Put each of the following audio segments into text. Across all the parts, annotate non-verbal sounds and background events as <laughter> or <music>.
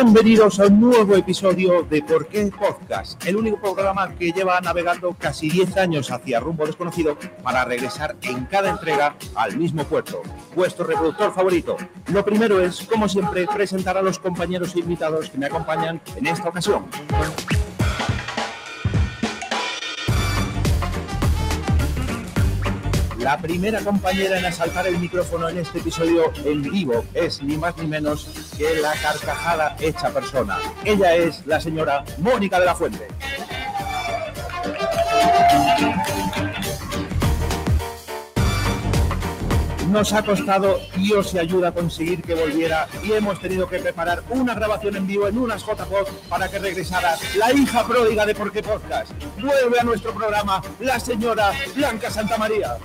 Bienvenidos a un nuevo episodio de Por qué Podcast, el único programa que lleva navegando casi 10 años hacia rumbo desconocido para regresar en cada entrega al mismo puerto, vuestro reproductor favorito. Lo primero es, como siempre, presentar a los compañeros invitados que me acompañan en esta ocasión. La primera compañera en asaltar el micrófono en este episodio en vivo es ni más ni menos que la carcajada hecha persona. Ella es la señora Mónica de la Fuente. Nos ha costado Dios y ayuda a conseguir que volviera y hemos tenido que preparar una grabación en vivo en unas JPod para que regresara la hija pródiga de Por qué Podcast. Vuelve a nuestro programa la señora Blanca Santamaría.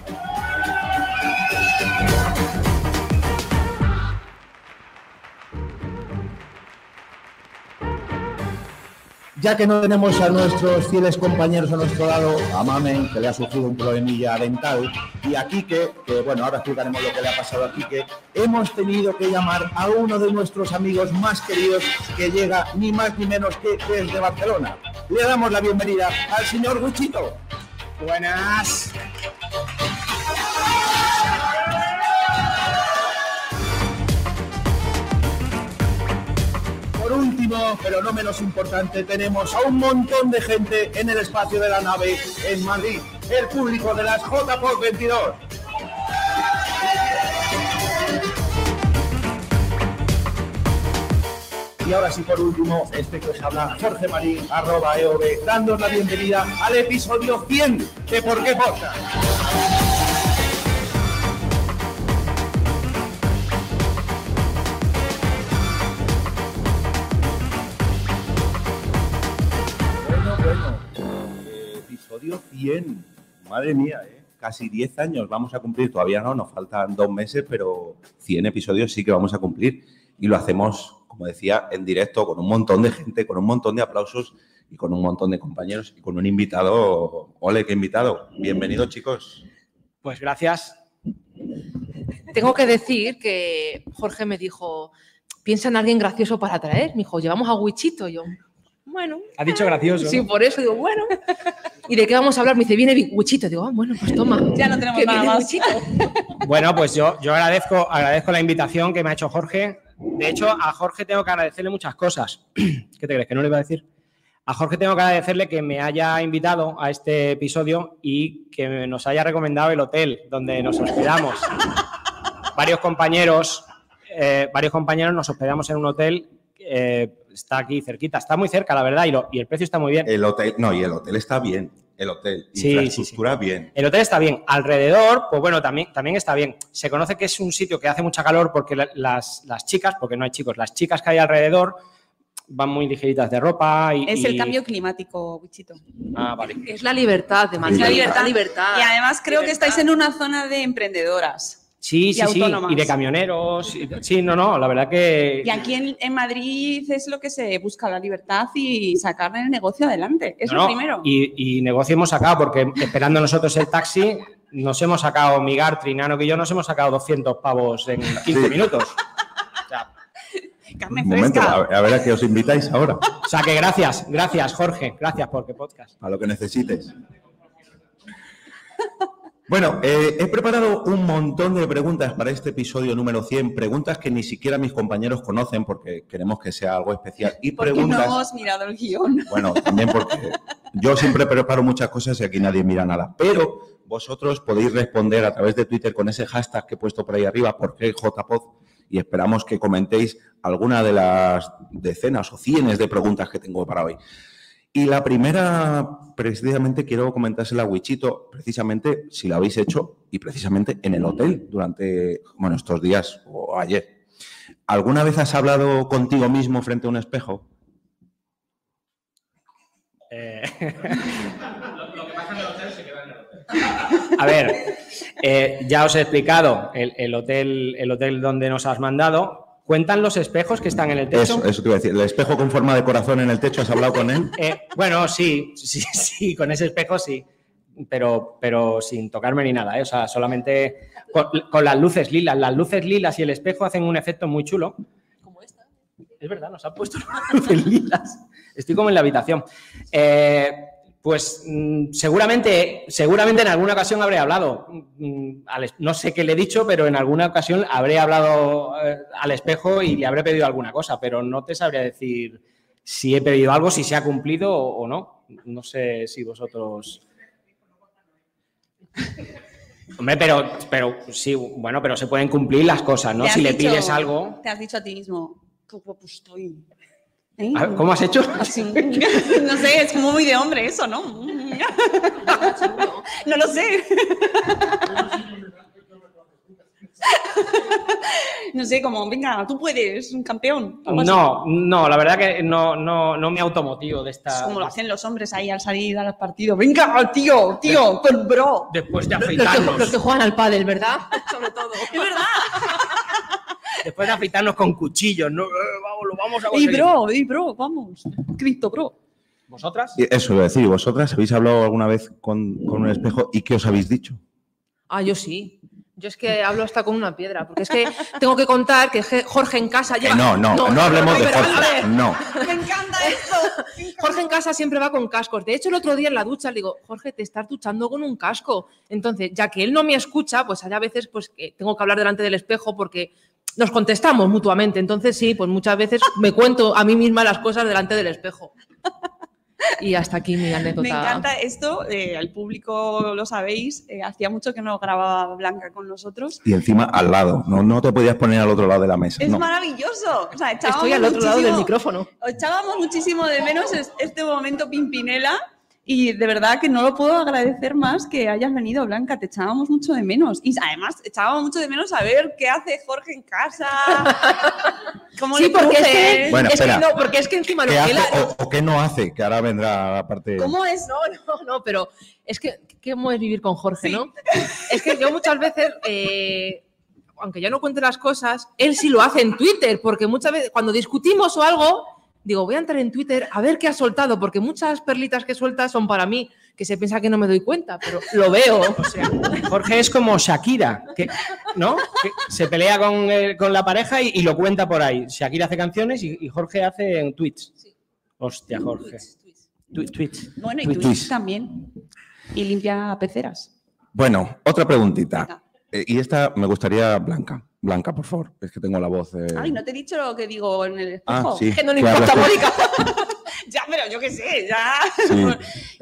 Ya que no tenemos a nuestros fieles compañeros a nuestro lado, a Mamen, que le ha sufrido un problemilla dental, y a Quique, que bueno, ahora explicaremos lo que le ha pasado a Quique, hemos tenido que llamar a uno de nuestros amigos más queridos que llega ni más ni menos que desde Barcelona. Le damos la bienvenida al señor Guchito. Buenas. Pero no menos importante, tenemos a un montón de gente en el espacio de la nave en Madrid, el público de las JPOC 22. Y ahora sí, por último, este que os habla Jorge Marín, arroba EOB, dándos la bienvenida al episodio 100 de Por qué Podcast. 100. Madre mía, ¿eh? casi 10 años vamos a cumplir. Todavía no, nos faltan dos meses, pero 100 episodios sí que vamos a cumplir. Y lo hacemos, como decía, en directo con un montón de gente, con un montón de aplausos y con un montón de compañeros y con un invitado. Ole, qué invitado. Bienvenidos, chicos. Pues gracias. Tengo que decir que Jorge me dijo, piensa en alguien gracioso para traer. Me dijo, llevamos a Wichito. Yo, bueno. Ha dicho gracioso. Sí, por eso digo, bueno. ¿Y de qué vamos a hablar? Me dice, viene Wichito. Digo, ah, bueno, pues toma. Ya no tenemos que nada más. Wichito. <laughs> Bueno, pues yo, yo agradezco, agradezco la invitación que me ha hecho Jorge. De hecho, a Jorge tengo que agradecerle muchas cosas. <clears throat> ¿Qué te crees? ¿Que no le iba a decir? A Jorge tengo que agradecerle que me haya invitado a este episodio y que nos haya recomendado el hotel donde nos hospedamos. <laughs> varios compañeros, eh, varios compañeros nos hospedamos en un hotel. eh, está aquí cerquita, está muy cerca, la verdad, y, lo- y el precio está muy bien. El hotel, no, y el hotel está bien. El hotel, Sí, infraestructura bien. El hotel está bien. Alrededor, pues bueno, también, también está bien. Se conoce que es un sitio que hace mucha calor porque la- las, las chicas, porque no hay chicos, las chicas que hay alrededor van muy ligeritas de ropa y... Es el cambio climático, Wichito. Ah, vale. Es la libertad de. Es la libertad. libertad. Y además creo que estáis en una zona de emprendedoras. Sí, Y sí, sí. Y de camioneros. y- Sí, no, no, la verdad que... Y aquí en, en Madrid es lo que se busca, la libertad y sacar el negocio adelante. Es no, lo primero. Y, y negocio hemos sacado, porque esperando nosotros el taxi, nos hemos sacado, Migar, Trinano que yo, nos hemos sacado 200 pavos en 15 Sí. minutos. <laughs> O sea, Carne Un momento, a, a ver a qué os invitáis ahora, o sea que gracias, gracias, Jorge. Gracias por qué podcast. a lo que necesites. Bueno, eh, he preparado un montón de preguntas para este episodio número 100, preguntas que ni siquiera mis compañeros conocen porque queremos que sea algo especial. Y Porque no preguntas, hemos mirado el guion. bueno, también porque yo siempre preparo muchas cosas y aquí nadie mira nada, pero vosotros podéis responder a través de Twitter con ese hashtag que he puesto por ahí arriba, porque JPod, y esperamos que comentéis alguna de las decenas o cienes de preguntas que tengo para hoy. Y la primera, precisamente, quiero comentársela a Wichito, precisamente si la habéis hecho y precisamente en el hotel durante, bueno, estos días o ayer. ¿Alguna vez has hablado contigo mismo frente a un espejo? Eh, <laughs> A ver, eh, ya os he explicado el, el hotel, el hotel donde nos has mandado. ¿Cuentan los espejos que están en el techo? Eso, eso te iba a decir. El espejo con forma de corazón en el techo, ¿has hablado con él? <laughs> Eh, bueno, sí, sí, sí, con ese espejo sí, pero, pero sin tocarme ni nada, ¿eh? o sea, solamente con, con las luces lilas. Las luces lilas y el espejo hacen un efecto muy chulo. Como esta. Es verdad, nos han puesto <laughs> luces lilas. Estoy como en la habitación. Eh, pues mm, seguramente, seguramente en alguna ocasión habré hablado. mm, al es- no sé qué le he dicho, pero en alguna ocasión habré hablado eh, al espejo y le habré pedido alguna cosa, pero no te sabría decir si he pedido algo, si se ha cumplido o, o no. No sé si vosotros. <laughs> Hombre, pero, pero sí, bueno, pero se pueden cumplir las cosas, ¿no? Si le pides algo. Te has dicho a ti mismo, qué guapo estoy. A ver, ¿Cómo has hecho? Así, <laughs> no sé, es como muy de hombre eso, ¿no? <laughs> No lo sé. <laughs> No sé, como, venga, tú puedes, un campeón. No, no, la verdad que no, no, no me automotivo de Es esta. como lo hacen los hombres ahí al salir a los partidos. Venga, tío, tío, con bro. Después de Los que, los afeitarnos, que juegan al pádel, ¿verdad? Sobre todo. Es verdad. Después de afeitarnos con cuchillos, ¿no? Eh, vamos, lo vamos a Y conseguir. bro, y bro, vamos. Cristo, bro. ¿Vosotras? Eso iba a decir, ¿vosotras habéis hablado alguna vez con, con un espejo y qué os habéis dicho? Ah, yo sí. Yo es que hablo hasta con una piedra, porque es que tengo que contar que Jorge en casa Eh, lleva... no, no, no, hablemos de Jorge. ver, No. Me encanta esto. Jorge en casa siempre va con cascos. De hecho, el otro día en la ducha le digo, Jorge, te estás duchando con un casco. Entonces, ya que él no me escucha, pues hay a veces pues, que tengo que hablar delante del espejo porque nos contestamos mutuamente. Entonces, sí, pues muchas veces me cuento a mí misma las cosas delante del espejo. Y hasta aquí mi anécdota. Me encanta esto, eh, al público lo sabéis, eh, hacía mucho que no grababa Blanca con nosotros. Y encima al lado, no, no te podías poner al otro lado de la mesa. Es no. maravilloso. O sea, echábamos Estoy al otro lado del muchísimo- micrófono. Echábamos muchísimo de menos es- este momento Pimpinela y de verdad que no lo puedo agradecer más que hayas venido, Blanca. Te echábamos mucho de menos. Y además echábamos mucho de menos saber qué hace Jorge en casa. <laughs> ¿Cómo Sí, le porque es que, Bueno, es que no, porque es que encima lo ¿Qué que hace él ha- o, o qué no hace? Que ahora vendrá la parte... ¿Cómo es? No, no, no, pero es que, ¿cómo es vivir con Jorge, no? Es que yo muchas veces, eh, aunque ya no cuente las cosas, él sí lo hace en Twitter, porque muchas veces cuando discutimos o algo, digo, voy a entrar en Twitter a ver qué ha soltado, porque muchas perlitas que suelta son para mí, que se piensa que no me doy cuenta, pero lo veo. <laughs> O sea, Jorge es como Shakira, que, ¿no? Que se pelea con, con la pareja y, y lo cuenta por ahí. Shakira hace canciones y, y Jorge hace en tweets. Hostia, Jorge. Tu- tweets. Bueno, y Twitch. Twitch también. Y limpia peceras. Bueno, otra preguntita. Venga. Eh, y esta me gustaría, Blanca. Blanca, por favor. Es que tengo la voz... eh, Ay, no te he dicho lo que digo en el Ah, espejo. sí. Que no le importa. Mónica. <laughs> Ya, pero yo qué sé, ya. Sí, <laughs> dicho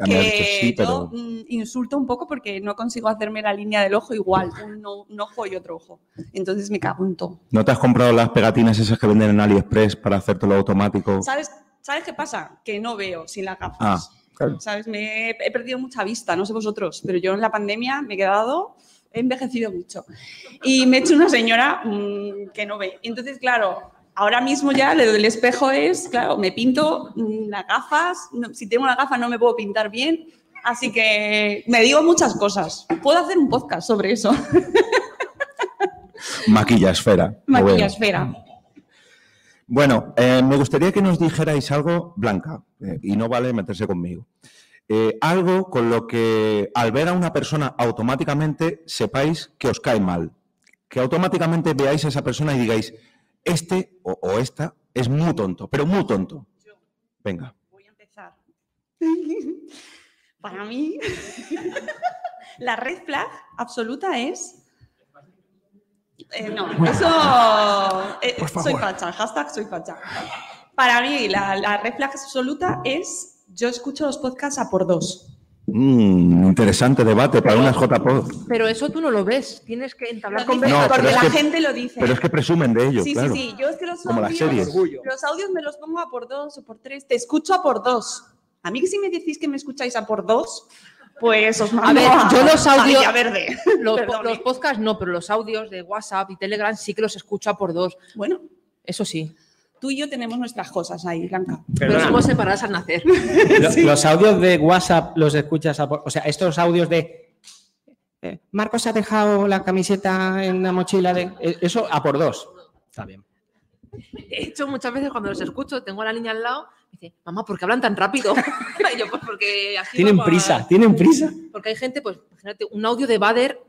que sí, yo mm, insulto un poco porque no consigo hacerme la línea del ojo igual, un, ojo y otro ojo. Entonces me cago en todo. ¿No te has comprado las pegatinas esas que venden en AliExpress para hacértelo automático? ¿Sabes, ¿Sabes qué pasa? Que no veo sin las gafas. Ah, claro. ¿Sabes? Me he, he perdido mucha vista, no sé vosotros, pero yo en la pandemia me he quedado, he envejecido mucho. Y me he hecho una señora mm, que no ve. Entonces, claro, ahora mismo ya lo del espejo es, claro, me pinto mm, las gafas, no- si tengo las gafas no me puedo pintar bien, así que me digo muchas cosas. Puedo hacer un podcast sobre eso, <laughs> Maquillasfera. maquillasfera. Bueno, eh, me gustaría que nos dijerais algo, Blanca, eh, y no vale meterse conmigo. Eh, algo con lo que al ver a una persona automáticamente sepáis que os cae mal. Que automáticamente veáis a esa persona y digáis, este o, o esta es muy tonto, pero muy tonto. Venga. Voy a empezar. <laughs> Para mí, <laughs> la red flag absoluta es. Eh, no, eso. eh, soy facha, hashtag soy facha. Para mí, la, la red flag absoluta es. Yo escucho los podcasts a por dos. Mm, interesante debate para unas JPod. Pero eso tú no lo ves, tienes que entablar No, conversación. pero porque es la gente lo dice. Pero es que presumen de ello, sí, claro. sí, sí. Yo es que los Como las audios, series. los audios me los pongo a por dos o por tres. Te escucho a por dos. A mí que si me decís que me escucháis a por dos, pues os mando ver, yo los a audios- verde. <laughs> Los, los podcasts no, pero los audios de WhatsApp y Telegram sí que los escucho a por dos. Bueno, Eso sí. Tú y yo tenemos nuestras cosas ahí, Blanca. Pero somos separadas al nacer. lo- <laughs> Los audios de WhatsApp los escuchas a por- O sea, estos audios de. eh, Marcos ha dejado la camiseta en la mochila de. eh, Eso a por dos. Está bien. De hecho, muchas veces cuando los escucho, tengo a la niña al lado, me dice, mamá, ¿por qué hablan tan rápido? <laughs> y yo, pues porque así Tienen prisa, tienen prisa. Porque hay gente, pues, imagínate, un audio de Bader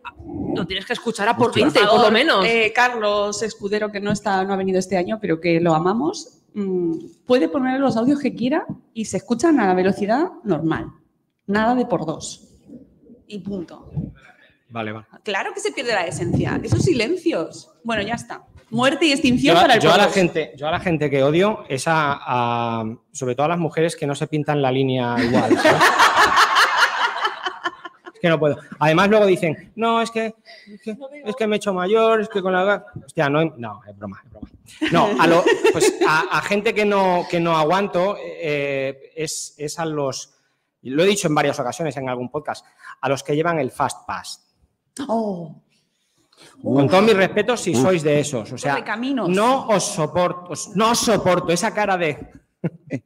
lo tienes que escuchar a por Hostia. 20, por lo menos. Eh, Carlos Escudero, que no, está, no ha venido este año, pero que lo amamos, mm, puede poner los audios que quiera y se escuchan a la velocidad normal. Nada de por dos. Y punto. Vale, vale. Claro que se pierde la esencia. Esos silencios. Bueno, ya está. Muerte y extinción Yo, para el yo a la gente, yo a la gente que odio es a, a- sobre todo a las mujeres que no se pintan la línea igual. ¿sabes? <laughs> que no puedo. Además luego dicen, no, es que, es que, es que me he hecho mayor, es que con la edad... Hostia, no, no, es broma, es broma. No, a, lo- pues a, a gente que no, que no aguanto eh, es, es a los, lo he dicho en varias ocasiones en algún podcast, a los que llevan el Fast Pass. Oh, Con todos mis respetos si sois de esos. O sea, no os soporto, no os soporto esa cara de <laughs>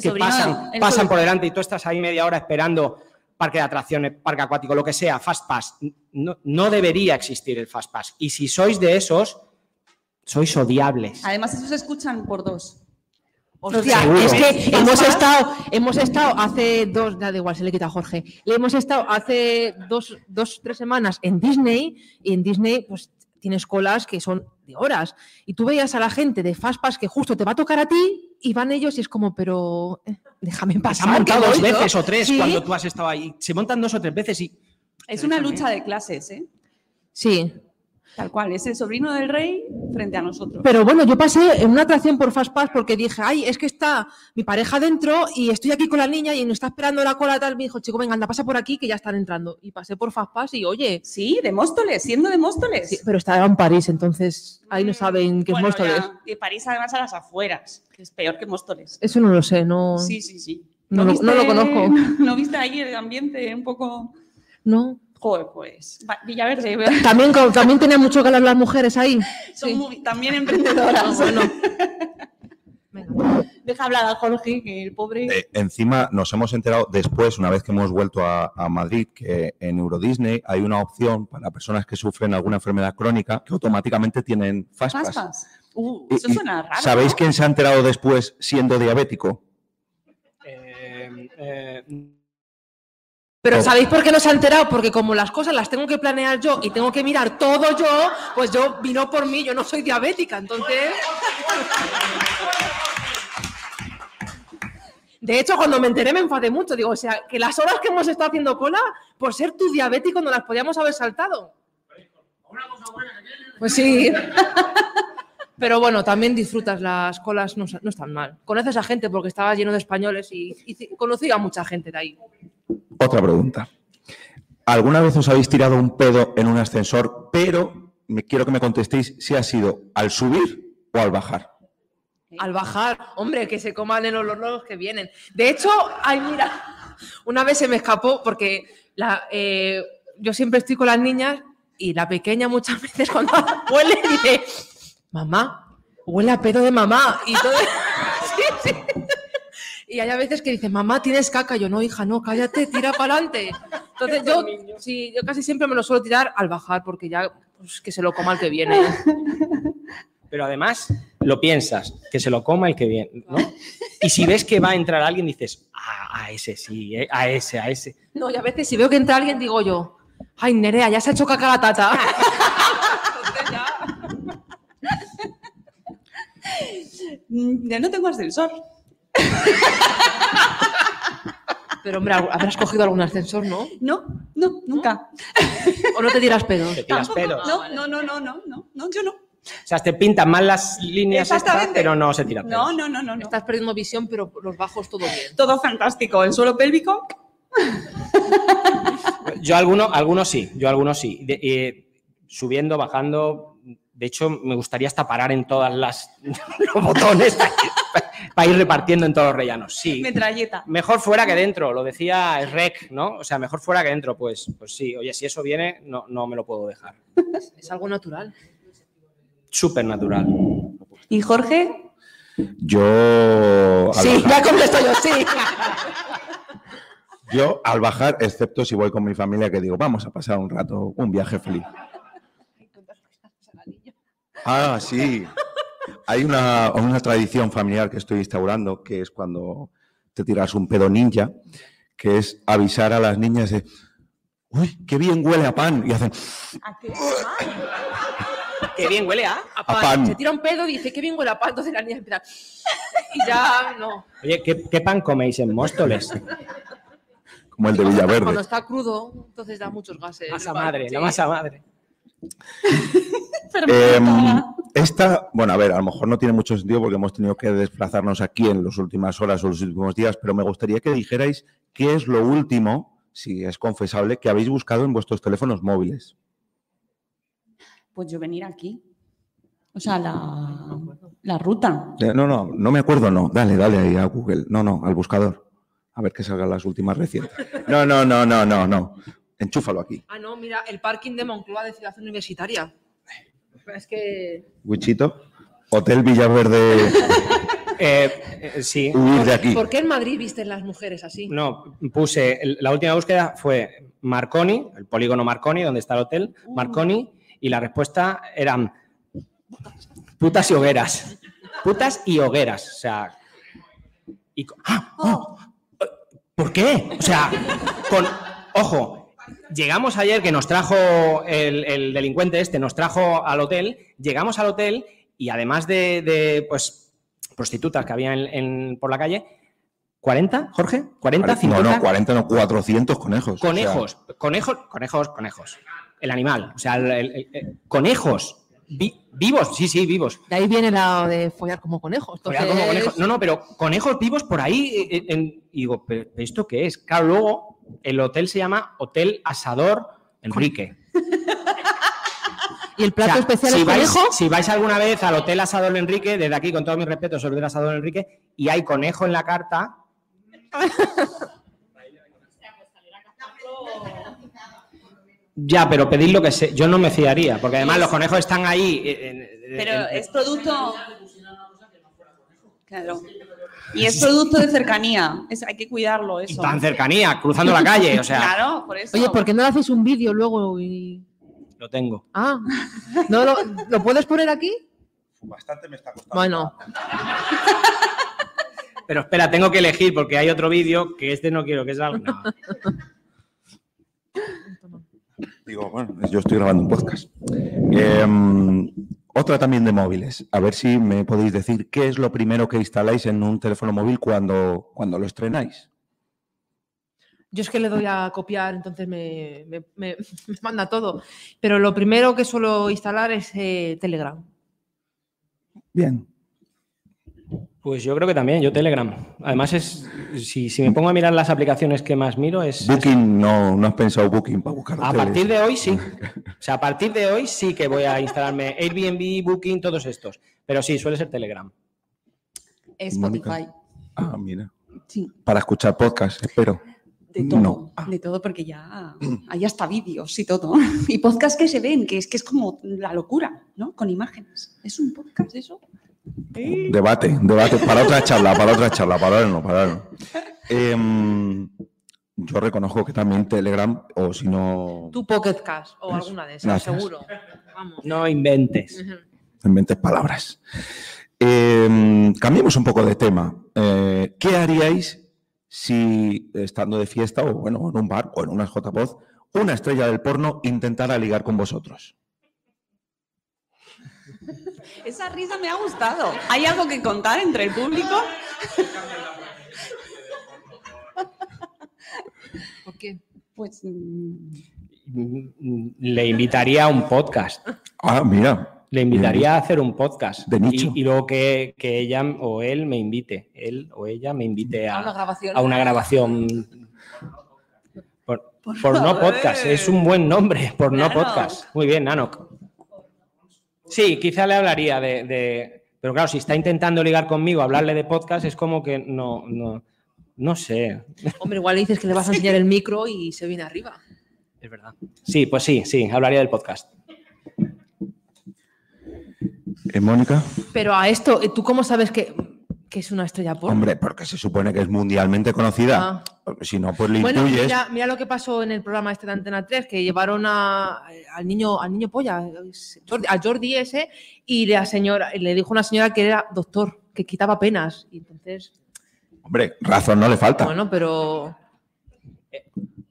que pasan, pasan por delante y tú estás ahí media hora esperando parque de atracciones, parque acuático, lo que sea, Fast Pass. No, no debería existir el Fast Pass. Y si sois de esos, sois odiables. Además, esos se escuchan por dos. Hostia, Seguro. es que ¿Más hemos más? estado, hemos estado hace dos, da igual, se le quita a Jorge. Le hemos estado hace dos, dos, tres semanas en Disney y en Disney pues tienes colas que son de horas. Y tú veías a la gente de Fastpass que justo te va a tocar a ti y van ellos y es como, pero eh, déjame Se pasar. han que montado dos voy yo". veces o tres Sí, cuando tú has estado ahí. Se montan dos o tres veces y. Es una lucha de clases, ¿eh? Sí, Tal cual. Es el sobrino del rey frente a nosotros. pero bueno, yo pasé en una atracción por Fastpass porque dije, ay, es que está mi pareja dentro y estoy aquí con la niña y nos está esperando la cola tal. Me dijo, chico, venga, anda, pasa por aquí que ya están entrando. Y pasé por Fastpass y oye, Sí, de Móstoles, siendo de Móstoles. Sí, pero estaba en París, entonces ahí no saben qué Bueno, es Móstoles. ya, Y París, además, a las afueras, que es peor que Móstoles. Eso no lo sé, no. Sí, sí, sí. No lo- no lo conozco. <laughs> ¿No viste ahí el ambiente un poco...? no. Joder, pues... Villaverde, <laughs> También, también tenía mucho que hablar las mujeres ahí. son Sí. muy- también emprendedoras. <laughs> Bueno. Venga. Deja hablar a Jorge, que el pobre... Eh, encima nos hemos enterado después, una vez que hemos vuelto a, a Madrid, que en Euro Disney hay una opción para personas que sufren alguna enfermedad crónica que automáticamente tienen. Fastpass. Uh, Y- eso y suena raro. ¿Sabéis quién se ha enterado después siendo diabético? Eh, eh, Pero Oh. ¿sabéis por qué no se ha enterado? Porque como las cosas las tengo que planear yo y tengo que mirar todo yo, pues yo vino por mí, yo no soy diabética, entonces... De hecho, cuando me enteré me enfadé mucho. Digo, o sea, que las horas que hemos estado haciendo cola, por ser tu diabético, no las podíamos haber saltado. Pues sí. <laughs> Pero bueno, también disfrutas las colas, no, no están mal. Conoces a gente porque estaba lleno de españoles y, y conocí a mucha gente de ahí. Otra pregunta. ¿Alguna vez os habéis tirado un pedo en un ascensor, pero me quiero que me contestéis si ha sido al subir o al bajar? Al bajar, hombre, que se coman en los nuevos que vienen. De hecho, ay, mira, una vez se me escapó porque eh, yo siempre estoy con las niñas y la pequeña muchas <laughs> veces cuando huele dice, mamá, huele a pedo de mamá. Y, todo, <laughs> Sí, sí. Y hay a veces que dice, mamá, tienes caca. Yo, no, hija, no, cállate, tira para adelante. Entonces yo, sí, yo casi siempre me lo suelo tirar al bajar porque ya, pues, que se lo coma el que viene. <laughs> Pero además lo piensas, que se lo coma el que viene, ¿no? Y si ves que va a entrar alguien, dices, ah, a ese sí, eh, a ese, a ese. No, y a veces si veo que entra alguien, digo yo, ay, Nerea, ya se ha hecho caca la tata. <laughs> Ya no tengo ascensor. Pero hombre, habrás cogido algún ascensor, ¿no? No, no, nunca. ¿O no te tiras pedos? Te tiras pedos. No, no, no, no, no, no, no, yo no. O sea, te pintan mal las líneas, estas, pero no se tira pedos. No, no, no, no, no. Estás perdiendo visión, pero los bajos todo bien. Todo fantástico. El suelo pélvico, <laughs> Yo algunos, algunos sí, yo algunos sí. De- eh, subiendo, bajando. De hecho, me gustaría hasta parar en todas las <laughs> los botones para, ir repartiendo en todos los rellanos. Sí. metralleta. Mejor fuera que dentro, lo decía Rec, ¿no? O sea, mejor fuera que dentro, pues, pues sí. Oye, si eso viene, no, no me lo puedo dejar. Es algo natural. Súper natural. ¿Y Jorge? Yo Sí, bajar, ya contesto yo, sí. <laughs> yo al bajar, excepto si voy con mi familia, que digo, vamos a pasar un rato, un viaje feliz. Ah, sí. Hay una, una tradición familiar que estoy instaurando, que es cuando te tiras un pedo ninja, que es avisar a las niñas de, uy, qué bien huele a pan, y hacen, <laughs> Qué bien huele, a A pan. pan. Se tira un pedo y dice, qué bien huele a pan. Entonces la niña empieza. Y ya no. Oye, ¿qué, qué pan coméis en Móstoles? <laughs> Como el de Cuando Villaverde. está crudo, entonces da muchos gases. Masa madre, sí. la masa madre. Em, esta, bueno, a ver, a lo mejor no tiene mucho sentido porque hemos tenido que desplazarnos aquí en las últimas horas o los últimos días, pero me gustaría que dijerais qué es lo último, si es confesable, que habéis buscado en vuestros teléfonos móviles. Pues yo venir aquí. O sea, la, la ruta. Eh, No, no, no me acuerdo, no. Dale, dale ahí a Google. No, no, al buscador. A ver que salgan las últimas recientes. No, no, no, no, no, no. Enchúfalo aquí. Ah, no, mira, el parking de Moncloa de Ciudad Universitaria. Es que. Wichito, Hotel Villaverde, <laughs> Eh, eh, sí. huir de aquí. ¿Por qué en Madrid visten las mujeres así? No, puse, la última búsqueda fue Marconi, el polígono Marconi, donde está el hotel, Marconi, y la respuesta eran putas y hogueras. Putas y hogueras. O sea. y ¡Ah! ¡Oh! ¿Por qué? O sea, con. Ojo, llegamos ayer que nos trajo el, el delincuente este, nos trajo al hotel, llegamos al hotel y además de, de, pues, prostitutas que había en- en- por la calle, ¿40, Jorge? ¿40, 50? No, no, 40, no, 400 conejos. O sea, Conejos, conejos, conejos, conejos. El animal, o sea, el- el- el- el- conejos. Vi- vivos, sí, sí, vivos. De ahí viene la de follar como conejos. Follar como conejos. No, no, pero conejos vivos por ahí. eh, eh, en- y digo, ¿pero pero esto qué es? Claro, luego el hotel se llama Hotel Asador Enrique. <laughs> Y el plato O sea, especial si es vais, conejo. si vais alguna vez al Hotel Asador Enrique, desde aquí, con todo mi respeto sobre el Asador Enrique, y hay conejo en la carta. Ya, pero pedid lo que sé. Yo no me fiaría, porque además los conejos están ahí. eh, en- Pero en- es producto. Claro. Y es producto de cercanía. Es- hay que cuidarlo, y eso. tan cercanía, cruzando la calle, o sea, Claro, por eso. Oye, ¿por qué no le hacéis un vídeo luego y. lo tengo. Ah, ¿no lo, ¿lo puedes poner aquí? Bastante me está costando. Bueno, Pero espera, tengo que elegir porque hay otro vídeo que este no quiero que salga. No. Digo, bueno, yo estoy grabando un podcast. Em, otra también de móviles. A ver si me podéis decir qué es lo primero que instaláis en un teléfono móvil cuando, cuando lo estrenáis. yo es que le doy a copiar, entonces me, me- me- <laughs> me manda todo. Pero lo primero que suelo instalar es eh, Telegram. Bien. Pues yo creo que también, yo Telegram. Además, es si, si me pongo a mirar las aplicaciones que más miro, es. es- Booking, no, no has pensado Booking para buscar a hoteles. partir de hoy sí. <laughs> O sea, a partir de hoy sí que voy a instalarme Airbnb, Booking, todos estos. Pero sí, suele ser Telegram. Spotify. Ah, mira. Sí, Para escuchar podcast, espero. de todo. No. De todo, porque ya hay hasta vídeos y todo. <laughs> Y podcasts que se ven, que es que es como la locura, ¿no? Con imágenes. ¿Es un podcast eso? Debate, debate. Para otra charla, para otra charla, para no, para. Em, yo reconozco que también Telegram, o si no, Tu Pocket Cash o alguna de esas, gracias. seguro. Vamos. No inventes. Inventes palabras. Em, cambiemos un poco de tema. Eh, ¿Qué haríais si, estando de fiesta o bueno, en un bar o en una JPOZ, una estrella del porno intentara ligar con vosotros? Esa risa me ha gustado. ¿Hay algo que contar entre el público? <laughs> ¿Por qué? Pues mm, Le invitaría a un podcast. Ah, mira. Le invitaría a hacer un podcast. De nicho. Y, y luego que, que ella o él me invite. Él o ella me invite A a, una grabación. a una grabación. Por, Por por no podcast. Es un buen nombre. Por no Claro. podcast. Muy bien, Nanok. Sí, quizá le hablaría de, de- Pero claro, si está intentando ligar conmigo, hablarle de podcast, es como que no. No, no sé. Hombre, igual le dices que le vas a enseñar el micro y se viene arriba. Es verdad. Sí, pues sí, sí, hablaría del podcast. ¿Eh, Mónica? Pero a esto, ¿tú cómo sabes que, que es una estrella porno? Hombre, porque se supone que es mundialmente conocida. Ah. Si no, pues le Bueno, intuyes. mira, mira lo que pasó en el programa este de Antena 3, que llevaron a- al niño, al niño polla, Jordi- al Jordi ese, y la señora, le dijo una señora que era doctor, que quitaba penas. Y entonces, Hombre, razón no le falta. bueno, pero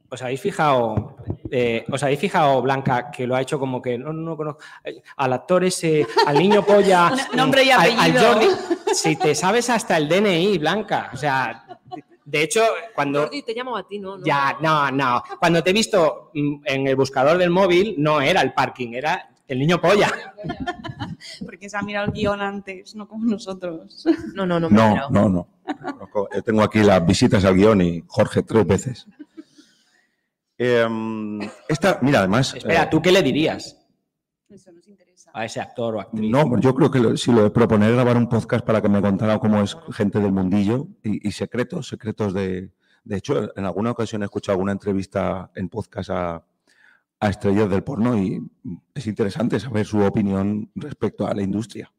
¿Os habéis fijado eh, ¿os habéis fijado, Blanca, que lo ha hecho como que no, no, no conozco eh, al actor ese, al niño polla, <laughs> Nombre y al- al apellido. Jordi? Si te sabes hasta el DNI, Blanca. O sea, de hecho, cuando. Jordi, te llamo a ti, ¿no? no. Ya, no, no. Cuando te he visto mm, en el buscador del móvil, no era el parking, era el niño polla. <laughs> Porque se ha mirado el guion antes, no como nosotros. No, no, no. me No, no, no. Conozco- eh, Tengo aquí las visitas al guion y Jorge tres veces. Em, esta, mira, además. Espera, eh, ¿tú qué le dirías Eso nos interesa. a ese actor o actriz? No, yo creo que lo- si lo de proponer grabar un podcast para que me contara cómo es gente del mundillo y, y secretos, secretos de... De hecho, en alguna ocasión he escuchado alguna entrevista en podcast a, a estrellas del porno y es interesante saber su opinión respecto a la industria.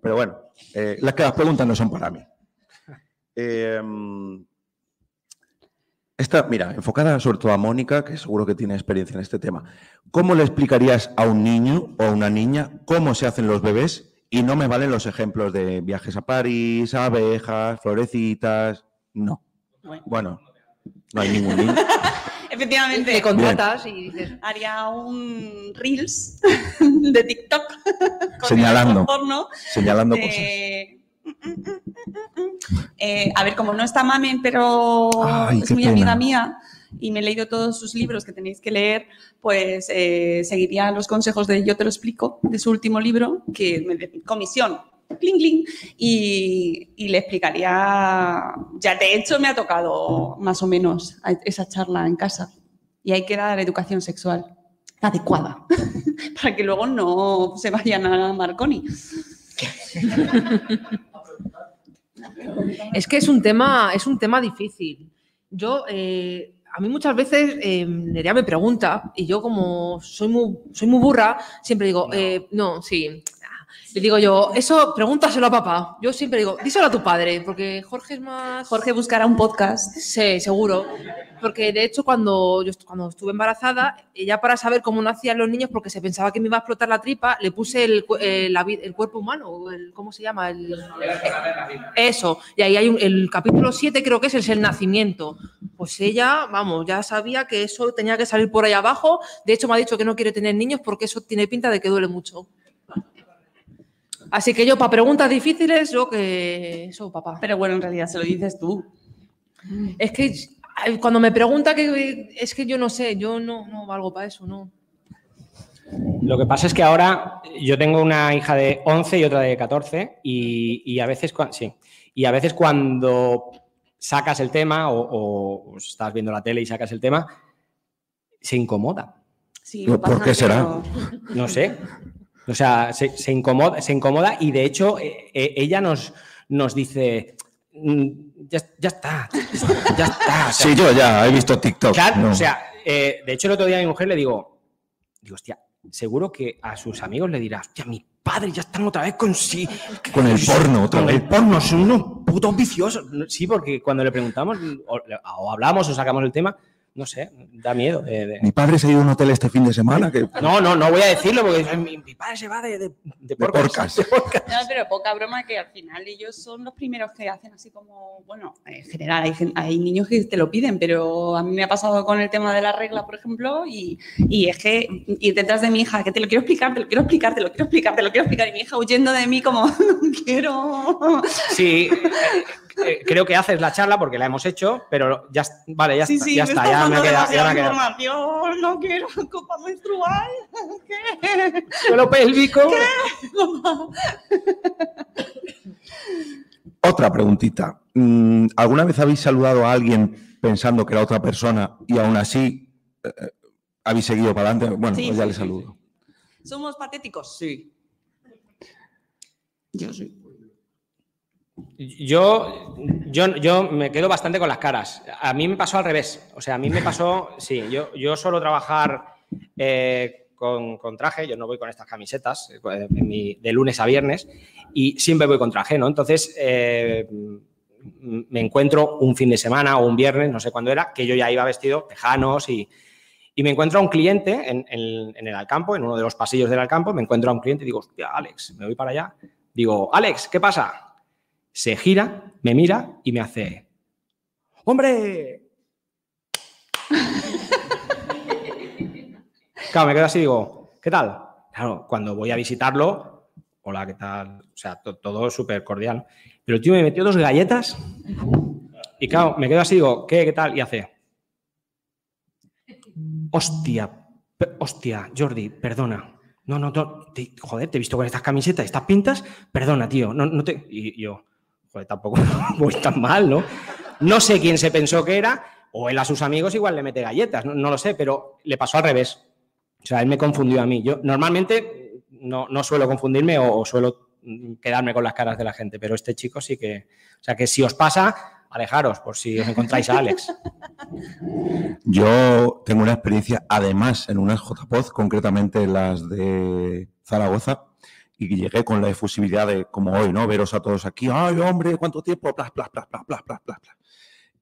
Pero bueno, eh, las que las preguntas no son para mí. <laughs> Eh, esta, mira, enfocada sobre todo a Mónica, que seguro que tiene experiencia en este tema. ¿Cómo le explicarías a un niño o a una niña cómo se hacen los bebés? Y no me valen los ejemplos de viajes a París, abejas, florecitas. No. Bueno. Bueno, no hay ningún niño. <laughs> Efectivamente. Te contratas y dices, Haría un Reels <laughs> de TikTok. <laughs> con Señalando. el porno Señalando cosas. Eh, a ver, como no está Mamen, pero Ay, es muy pena. amiga mía y me he leído todos sus libros que tenéis que leer, pues eh, seguiría los consejos de Yo te lo explico, de su último libro, que me de- comisión, cling, cling, y, y le explicaría, ya de hecho me ha tocado más o menos esa charla en casa y hay que dar educación sexual adecuada <laughs> para que luego no se vayan a Marconi. <laughs> Es que es un tema, es un tema difícil. Yo, eh, a mí muchas veces eh, Nerea me pregunta y yo como soy muy, soy muy burra, siempre digo, eh, no, sí. Le digo yo, eso pregúntaselo a papá. Yo siempre digo, díselo a tu padre, porque Jorge es más... Jorge buscará un podcast. Sí, seguro. Porque de hecho, cuando yo est- cuando estuve embarazada, ella para saber cómo nacían los niños, porque se pensaba que me iba a explotar la tripa, le puse el, eh, el cuerpo humano, el, ¿cómo se llama? El, eso. Y ahí hay un- el capítulo 7, creo que es, es el nacimiento. Pues ella, vamos, ya sabía que eso tenía que salir por ahí abajo. De hecho, me ha dicho que no quiere tener niños porque eso tiene pinta de que duele mucho. Así que yo, para preguntas difíciles, yo que eso, papá. Pero bueno, en realidad se lo dices tú. Es que cuando me pregunta que es que yo no sé, yo no, no valgo para eso, no. Lo que pasa es que ahora yo tengo una hija de 11 y otra de 14 y, y a veces sí, y a veces cuando sacas el tema o, o estás viendo la tele y sacas el tema, se incomoda. Sí, ¿Por qué será? pero- No sé. O sea, se, se incomoda, se incomoda y de hecho eh, eh, ella nos, nos dice, "Mm, ya, ya está, ya está. o sea, Sí, yo ya he visto TikTok. Claro, no. o sea, eh, de hecho el otro día a mi mujer le digo, digo, hostia, seguro que a sus amigos le dirá, hostia, mi padre ya están otra vez con sí. Con el porno otra con vez. el porno, son unos putos viciosos. Sí, porque cuando le preguntamos o, o hablamos o sacamos el tema, no sé, da miedo. de- de- Mi padre se ha ido a un hotel este fin de semana que No, no, no voy a decirlo porque mi, mi padre se va de, de, de porcas. porcas. <laughs> de porcas. No, pero poca broma que al final ellos son los primeros que hacen así como, bueno, en general hay, hay niños que te lo piden, pero a mí me ha pasado con el tema de la regla, por ejemplo, y, y es que ir detrás de mi hija, que te lo quiero explicar, te lo quiero explicar, te lo quiero explicar, te lo quiero explicar, y mi hija huyendo de mí como, <laughs> no quiero. Sí, eh, creo que haces la charla porque la hemos hecho, pero ya, vale, ya sí, está, sí, ya me está, está ya me quedado. Ya me información, no quiero <laughs> copa menstrual. ¿Qué? Suelo pélvico. <laughs> Otra preguntita. Mm, ¿Alguna vez habéis saludado a alguien pensando que era otra persona y aún así eh, eh, habéis seguido para adelante? Bueno, Sí, pues ya sí, le sí, saludo. ¿Somos patéticos? Sí. Yo sí. Yo, yo, yo me quedo bastante con las caras. A mí me pasó al revés. O sea, a mí me pasó, <laughs> sí, yo, yo suelo trabajar eh, con, con traje, yo no voy con estas camisetas eh, mi- de lunes a viernes y siempre voy con traje, ¿no? Entonces, eh, me encuentro un fin de semana o un viernes, no sé cuándo era, que yo ya iba vestido tejanos y, y me encuentro a un cliente en, en- en el Alcampo, en uno de los pasillos del Alcampo, me encuentro a un cliente y digo, hostia, Alex, me voy para allá. Digo, Alex, ¿qué pasa? Se gira, me mira y me hace, ¡hombre! Claro, me quedo así y digo, ¿qué tal? Claro, cuando voy a visitarlo, hola, ¿qué tal? O sea, to- todo súper cordial. Pero el tío me metió dos galletas y claro, me quedo así y digo, ¿qué, qué tal? Y hace, hostia, hostia, Jordi, perdona. No, no, joder, te he visto con estas camisetas, estas pintas, perdona, tío, no, no te... Y yo, joder, tampoco <laughs> voy tan mal, ¿no? No sé quién se pensó que era, o él a sus amigos igual le mete galletas, no, no lo sé, pero le pasó al revés. O sea, él me confundió a mí. Yo normalmente no, no suelo confundirme o, o suelo mm, quedarme con las caras de la gente, pero este chico sí que... O sea, que si os pasa, alejaros por si os encontráis a Alex. <laughs> Yo tengo una experiencia, además, en unas JPOZ, concretamente las de Zaragoza, y llegué con la efusividad de, como hoy, ¿no? Veros a todos aquí, ¡ay, hombre, cuánto tiempo! Plas, plas, plas, plas, plas, plas, plas.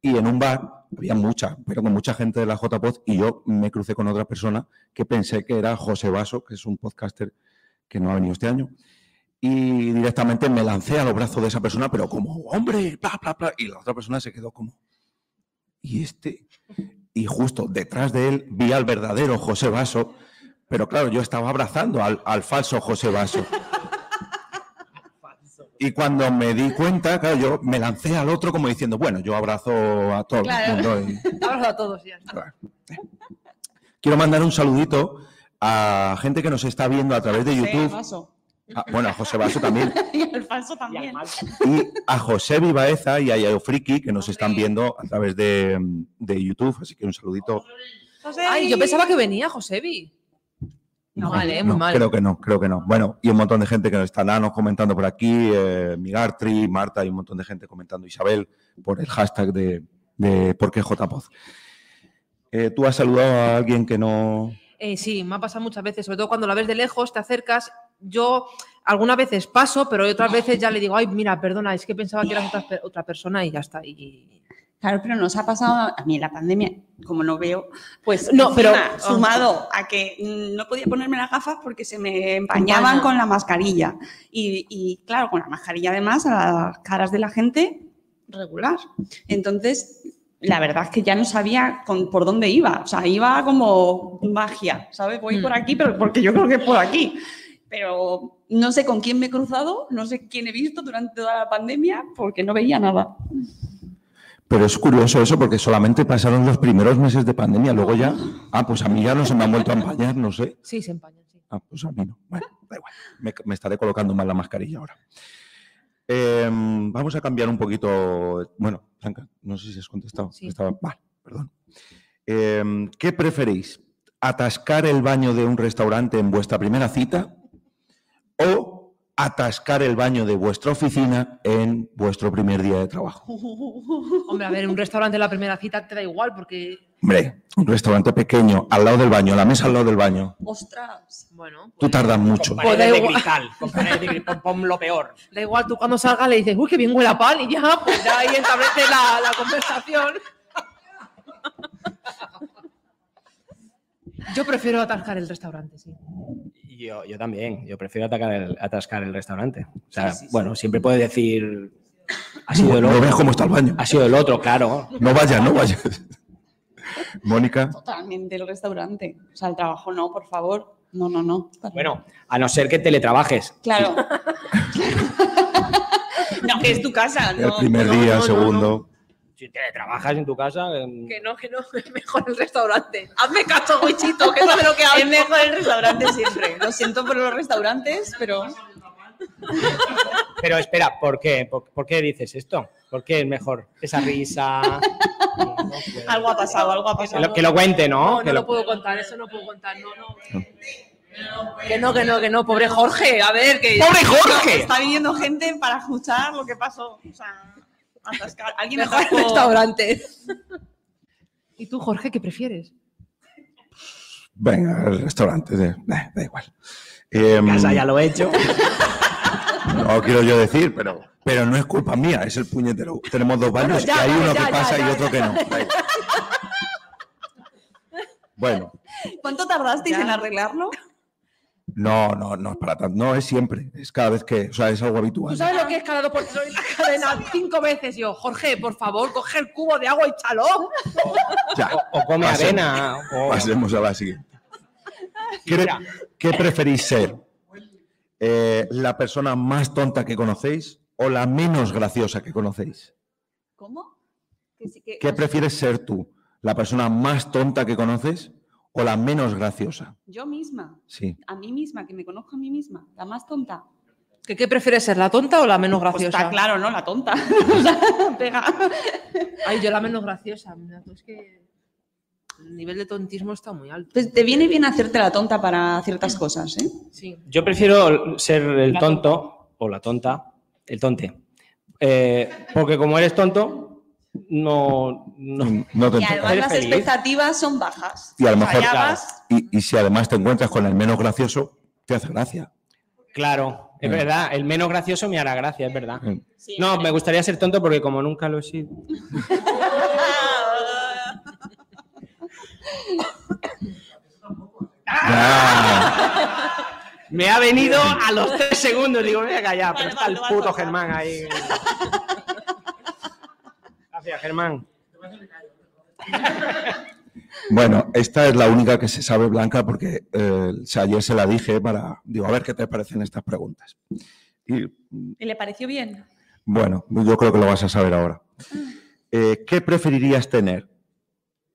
Y en un bar había mucha, pero con mucha gente de la JPOZ, y yo me crucé con otra persona que pensé que era José Vaso, que es un podcaster que no ha venido este año. Y directamente me lancé a los brazos de esa persona, pero como, hombre, bla, bla, bla. Y la otra persona se quedó como, ¿y este? Y justo detrás de él vi al verdadero José Vaso, pero claro, yo estaba abrazando al, al falso José Vaso. Y cuando me di cuenta, claro, yo me lancé al otro como diciendo, bueno, yo abrazo a todo Claro. el mundo. y- <laughs> Abrazo a todos ya. está. Quiero mandar un saludito a gente que nos está viendo a través de YouTube. vaso. Ah, bueno, a José Vaso también. <laughs> Y el falso también. Y a José Vivaeza y a Yayo Friki, que nos están viendo a través de, de YouTube. Así que un saludito. Ay, yo pensaba que venía Josebi. No, vale, No, muy mal. Creo que no, creo que no. Bueno, y un montón de gente que nos está Nano comentando por aquí, eh, Migartri, Marta y un montón de gente comentando, Isabel, por el hashtag de, de por qué JPOZ. Eh, ¿Tú has saludado a alguien que no...? Eh, sí, me ha pasado muchas veces, sobre todo cuando la ves de lejos, te acercas. Yo algunas veces paso, pero otras veces ya le digo, ay, mira, perdona, es que pensaba que eras otra, otra persona y ya está. Y... Claro, pero nos ha pasado a mí en la pandemia, como no veo, pues No, pero- sumado a que no podía ponerme las gafas porque se me empañaban Empaña. con la mascarilla. Y, y, claro, con la mascarilla además a las caras de la gente regular. Entonces, la verdad es que ya no sabía con- por dónde iba. O sea, iba como magia, ¿sabes? Voy Mm. por aquí, pero porque yo creo que es por aquí. Pero no sé con quién me he cruzado, no sé quién he visto durante toda la pandemia porque no veía nada. Pero es curioso eso porque solamente pasaron los primeros meses de pandemia, luego ya... Ah, pues a mí ya no se me han vuelto a empañar, no sé. Sí, se empañan, sí. Ah, pues a mí no. Bueno, da igual. Me, me estaré colocando mal la mascarilla ahora. Eh, vamos a cambiar un poquito. Bueno, Blanca, no sé si has contestado. Sí. Estaba, vale, perdón. Eh, ¿Qué preferís? ¿Atascar el baño de un restaurante en vuestra primera cita o atascar el baño de vuestra oficina en vuestro primer día de trabajo? Hombre, a ver, en un restaurante la primera cita te da igual porque, Hombre, un restaurante pequeño, al lado del baño, la mesa al lado del baño. ¡Ostras! bueno, Tú tardas mucho. Pues da de cristal, con paredes de cristal, pon lo peor. da igual, tú cuando salgas le dices, uy, qué bien huele a pan y ya, pues ya ahí establece la, la conversación. Yo prefiero atascar el restaurante, sí. Yo, yo también, yo prefiero atacar el- atascar el restaurante. O sea, Sí, sí, sí. bueno, siempre puedes decir, ha sido el No otro, ves cómo está el baño. ha sido el otro, claro. No vayas, no vayas. Mónica. Totalmente el restaurante. O sea, el trabajo no, por favor. No, no, no. Bueno, a no ser que teletrabajes. Claro. <laughs> no, que es tu casa, El no. primer no, día, no, no, segundo. Si teletrabajas en tu casa, em, Que no, que no, <laughs> es mejor el restaurante. Hazme caso, Wichito, que no de lo que hablo. Es mejor el restaurante siempre. Lo siento por los restaurantes, pero Pero espera, ¿por qué? ¿Por, por qué dices esto? ¿Por qué es mejor esa risa? algo ha pasado, algo ha Que pasado. lo, que lo cuente, ¿no? No, no Que lo lo- puedo contar, eso no puedo contar, no, no. Que no, que no, que no, pobre Jorge, a ver, que... ¡Pobre Jorge! Está viniendo gente para escuchar lo que pasó. O sea, atascar. Alguien Mejor atascó. restaurante. ¿Y tú, Jorge, qué prefieres? Venga, el restaurante. de- eh, da igual. Em, casa ya lo he hecho. <laughs> no quiero yo decir, pero, pero no es culpa mía, es el puñetero. Tenemos dos baños ya, y hay uno ya, que ya, pasa ya, y otro que no. <laughs> Bueno, ¿Cuánto tardasteis Ya. en arreglarlo? No, no, no es para tanto. No, es siempre. Es cada vez que, o sea, es algo ¿Tú habitual. sabes lo que es cada dos por tres en la cadena? Cinco veces yo, Jorge, por favor, coge el cubo de agua y échalo. Ya, O, o come Pasemos. arena. O, pasemos a la siguiente. ¿Qué, preferís ser? Eh, ¿La persona más tonta que conocéis o la menos graciosa que conocéis? ¿Cómo? ¿Qué prefieres ser tú? ¿La persona más tonta que conoces o la menos graciosa? Yo misma, Sí. a mí misma, que me conozco a mí misma, la más tonta. ¿Que ¿Qué prefieres ser, la tonta o la menos Pues graciosa? está claro, ¿no? La tonta. <laughs> <laughs> O sea, pega. Ay, yo la menos graciosa. Es que el nivel de tontismo está muy alto. Pues te viene bien hacerte la tonta para ciertas cosas, ¿eh? Sí. Yo prefiero ser el tonto o la tonta, el tonte. Eh, porque como eres tonto, no. no- No te Y además las feliz. expectativas son bajas. Y a lo mejor- Claro. Y, y si además te encuentras con el menos gracioso, te hace gracia. Claro, es Mm. verdad. El menos gracioso me hará gracia, es verdad. Eh, Sí, No, hombre. me gustaría ser tonto porque como nunca lo he sido. ya. Me ha venido a los tres segundos. Digo, me voy a callar, pero Vale, está el puto vale. Germán ahí. Gracias, Germán. Bueno, esta es la única que se sabe, Blanca, porque eh, o sea, ayer se la dije para, digo, a ver qué te parecen estas preguntas. Y ¿Y le pareció bien? bueno, yo creo que lo vas a saber ahora. Eh, ¿Qué preferirías tener?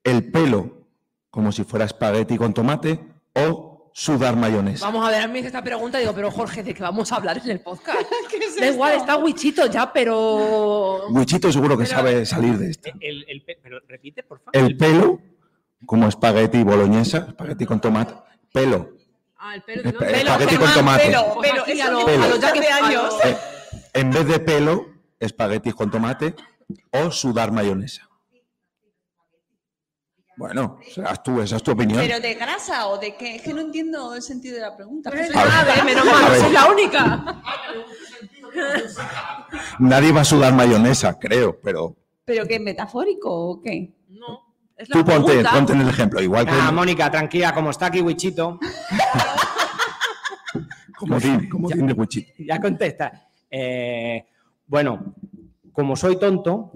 ¿El pelo como si fuera espagueti con tomate o sudar mayonesa? Vamos a ver, a mí esta pregunta digo, pero Jorge, ¿de qué vamos a hablar en el podcast? <laughs> ¿Qué es Da igual, esto? está Wichito ya, pero. Wichito seguro que Pero- sabe salir de esta. El, el pe- pero repite, por favor. El pelo como espagueti boloñesa, espagueti con tomate. Pelo. Ah, el pelo, ¿no? Pelo, espagueti con tomate. Pero, Pues eso a lo- lleva a los hace Jack- a años. Eh, en vez de pelo, espaguetis con tomate o sudar mayonesa. Bueno, serás tú, esa es tu opinión. ¿Pero de grasa o de qué? Es que no entiendo el sentido de la pregunta. Pero es A ver. grave, menos mal, soy la única. Nadie va a sudar mayonesa, creo, pero ¿Pero qué, metafórico o qué? No, es la tú ponte, ponte en el ejemplo. Igual que Ah, Mónica, tranquila, como está aquí Wichito, din de Wichito. ya contesta. Eh, bueno, como soy tonto,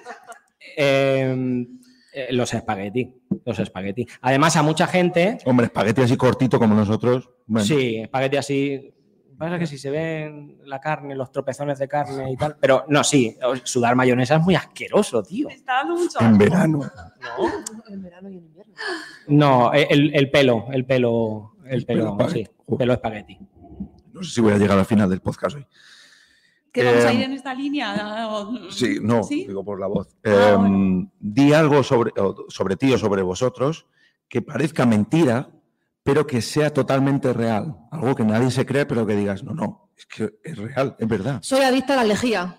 <laughs> eh, eh, los espagueti. Los espagueti. Además, a mucha gente, Hombre, espagueti así cortito como nosotros. Bueno, sí, espagueti así. Pasa que si se ven la carne, los tropezones de carne y tal. Pero no, sí, sudar mayonesa es muy asqueroso, tío. Me está dando mucho en verano. En verano y en invierno. No, el, el pelo, el pelo, el El pelo pelo, sí, pelo espagueti. No sé si voy a llegar al final del podcast hoy. ¿Que vamos a ir en esta línea? O- Sí, no, ¿Sí? digo por la voz. Ah, Eh, bueno. Di algo sobre, sobre ti o sobre vosotros que parezca mentira, pero que sea totalmente real. Algo que nadie se cree, pero que digas, no, no, es que es real, es verdad. Soy adicta a la lejía.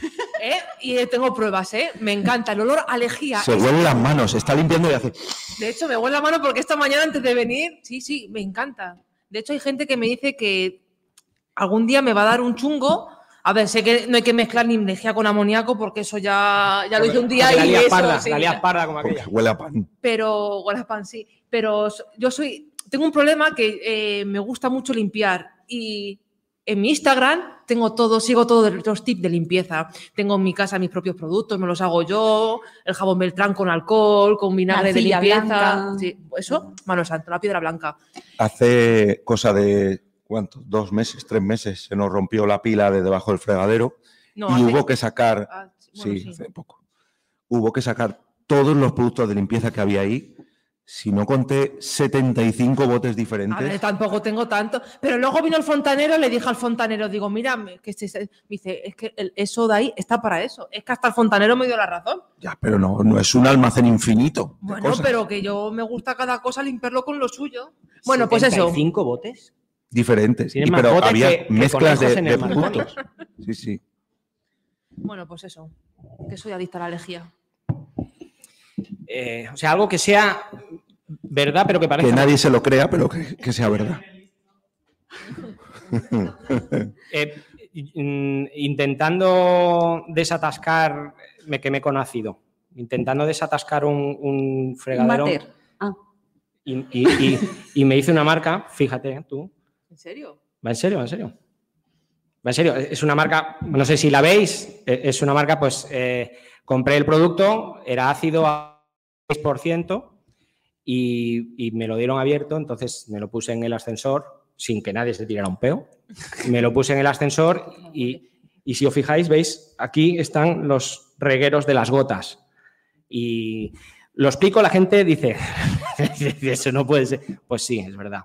<laughs> ¿Eh? Y tengo pruebas, ¿eh? Me encanta el olor a lejía. Se huele las manos, se está limpiando y hace. De hecho, me huele la mano porque esta mañana antes de venir, sí, sí, me encanta. De hecho, hay gente que me dice que algún día me va a dar un chungo. A ver, sé que no hay que mezclar ni lejía con amoníaco porque eso ya, ya lo hice un día la y lías eso, parda, sí. la lías parda como aquella. huele a pan. pero huele a pan sí. Pero yo soy, tengo un problema que eh, me gusta mucho limpiar y en mi Instagram tengo todo, sigo todos los tips de limpieza. Tengo en mi casa mis propios productos, me los hago yo, el jabón Beltrán con alcohol, con vinagre de limpieza. blanca. Sí, eso, mano santo, la piedra blanca. Hace cosa de, ¿cuánto? Dos meses, tres meses, se nos rompió la pila de debajo del fregadero No, y hace- hubo que sacar, ah, bueno, sí, sí. hace poco, hubo que sacar todos los productos de limpieza que había ahí. Si no conté 75 botes A ver, diferentes. tampoco tengo tanto. Pero luego vino el fontanero, le dije al fontanero, digo, mira, me- que se- se- me dice, es que el- eso de ahí está para eso. Es que hasta el fontanero me dio la razón. Ya, pero no, no es un almacén infinito. Bueno, cosas. pero que yo me gusta cada cosa limpiarlo con lo suyo. Bueno, pues eso. ¿Cinco botes? Diferentes. Y, pero había que- que mezclas de, de productos. Sí, sí. Bueno, pues eso. Que soy adicta a la lejía. Eh, o sea, algo que sea verdad, pero que parezca. Que nadie se lo crea, pero que, que sea verdad. <laughs> Eh, intentando desatascar, me, que me he conocido, intentando desatascar un, fregadero. Ah, y, y- y- y me hice una marca, fíjate tú, ¿En serio? va en serio, va en serio. Va en serio, es una marca, no sé si la veis, eh, es una marca, pues eh, compré el producto, era ácido a 6%, y, y me lo dieron abierto, entonces me lo puse en el ascensor sin que nadie se tirara un peo. Me lo puse en el ascensor y, y si os fijáis, veis, aquí están los regueros de las gotas. Y lo explico, la gente <laughs> dice, eso no puede ser. Pues sí, es verdad.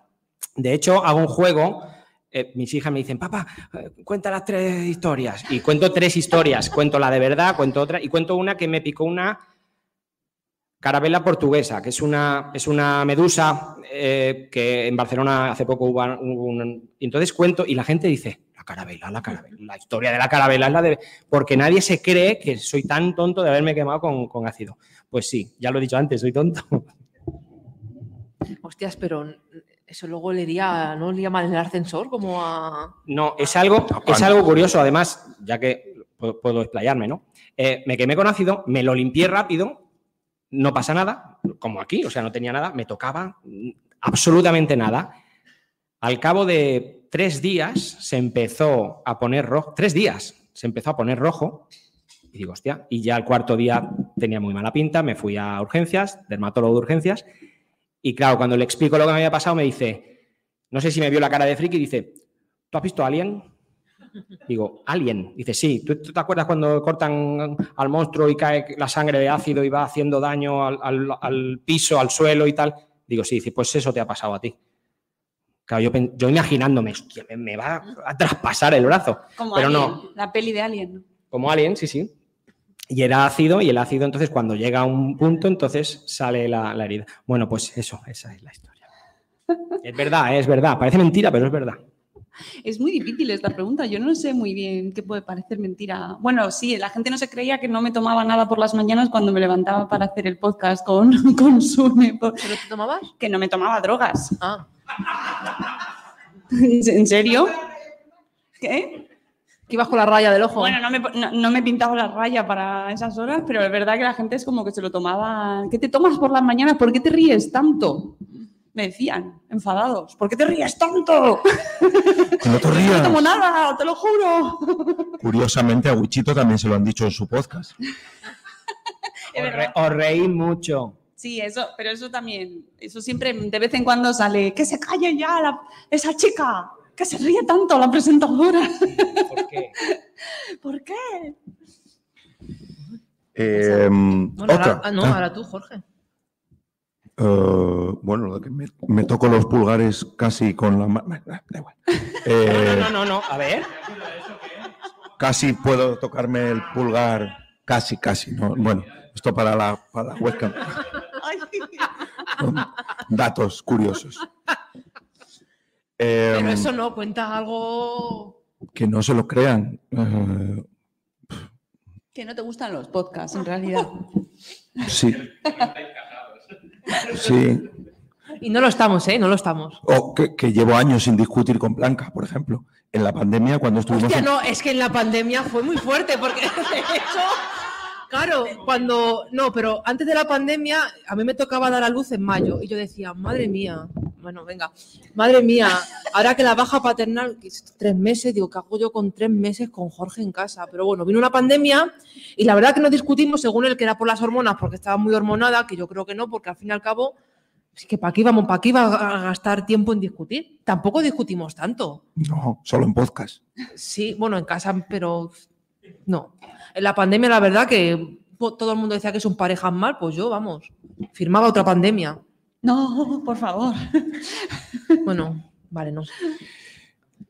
De hecho, hago un juego. eh, mis hijas me dicen, papá, eh, cuenta las tres historias. Y cuento tres historias. Cuento la de verdad, cuento otra. Y cuento una que me picó una carabela portuguesa, que es una, es una medusa eh, que en Barcelona hace poco hubo un... y Entonces cuento y la gente dice, la carabela, la carabela. La historia de la carabela es la de... Porque nadie se cree que soy tan tonto de haberme quemado con, con ácido. Pues sí, ya lo he dicho antes, soy tonto. Hostias, pero eso luego olería, ¿no olía mal en el ascensor? Como a. No, es algo, es algo curioso, además, ya que puedo, puedo explayarme, ¿no? Eh, me quemé con ácido, me lo limpié rápido, no pasa nada, como aquí, o sea, no tenía nada, me tocaba absolutamente nada. Al cabo de tres días se empezó a poner rojo, tres días se empezó a poner rojo, y digo, hostia, y ya el cuarto día tenía muy mala pinta, me fui a urgencias, dermatólogo de urgencias, y claro, cuando le explico lo que me había pasado, me dice, no sé si me vio la cara de friki, dice, ¿tú has visto a Alien? Digo, Alien. Dice, sí, ¿Tú, tú te acuerdas cuando cortan al monstruo y cae la sangre de ácido y va haciendo daño al, al- al piso, al suelo y tal? Digo, sí, dice, pues eso te ha pasado a ti. Claro, yo, yo imaginándome, hostia, me, me va a traspasar el brazo. Como Pero Alien, no. la peli de Alien. ¿no? Como Alien, sí, sí. Y era ácido, y el ácido, entonces, cuando llega a un punto, entonces sale la, la herida. Bueno, pues eso, esa es la historia. Es verdad, es verdad. Parece mentira, pero es verdad. Es muy difícil esta pregunta. Yo no sé muy bien qué puede parecer mentira. Bueno, sí, la gente no se creía que no me tomaba nada por las mañanas cuando me levantaba para hacer el podcast con, <laughs> con Sune, ¿Pero te tomabas? que no me tomaba drogas. Ah. ¿En serio? ¿Qué? Que ibas con la raya del ojo. Bueno, no me, no, no me pintaba la raya para esas horas, pero es verdad que la gente es como que se lo tomaba. ¿Qué te tomas por las mañanas? ¿Por qué te ríes tanto? Me decían, enfadados. ¿Por qué te ríes tanto? Que no te <laughs> No rías. tomo nada, te lo juro. Curiosamente, a Wichito también se lo han dicho en su podcast. <laughs> Es Os, verdad. re- os reí mucho. Sí, eso, pero eso también, eso siempre de vez en cuando sale, que se calle ya la- esa chica, que se ríe tanto la presentadora. ¿Por qué? <laughs> ¿Por qué? Eh, Bueno, otra. ahora, ah, no, Ah, ahora tú, Jorge. eh, bueno, lo de que me, me toco los pulgares casi con la mano. Da igual. Eh, No, no, no, a ver. Casi puedo tocarme el pulgar. Casi, casi. ¿no? Bueno, esto para la, para la webcam. <laughs> Datos curiosos. Eh, Pero eso no, cuenta algo. Que no se lo crean. Eh, que no te gustan los podcasts, en realidad. <laughs> sí. Sí. Y no lo estamos, ¿eh? No lo estamos. O que, que llevo años sin discutir con Blanca, por ejemplo. En la pandemia, cuando estuvimos. Hostia, en- no, es que en la pandemia fue muy fuerte porque <laughs> de hecho, claro, cuando, no, pero antes de la pandemia a mí me tocaba dar a luz en mayo y yo decía, madre mía, bueno, venga, madre mía, ahora que la baja paternal, tres meses, digo, ¿qué hago yo con tres meses con Jorge en casa? Pero bueno, vino una pandemia y la verdad que nos discutimos según él que era por las hormonas, porque estaba muy hormonada, que yo creo que no, porque al fin y al cabo, es que ¿para qué íbamos, para qué iba a gastar tiempo en discutir? Tampoco discutimos tanto. No, solo en podcast. Sí, bueno, en casa, pero no. En la pandemia, la verdad que todo el mundo decía que son parejas mal, pues yo, vamos, firmaba otra pandemia. No, por favor. Bueno, vale, no.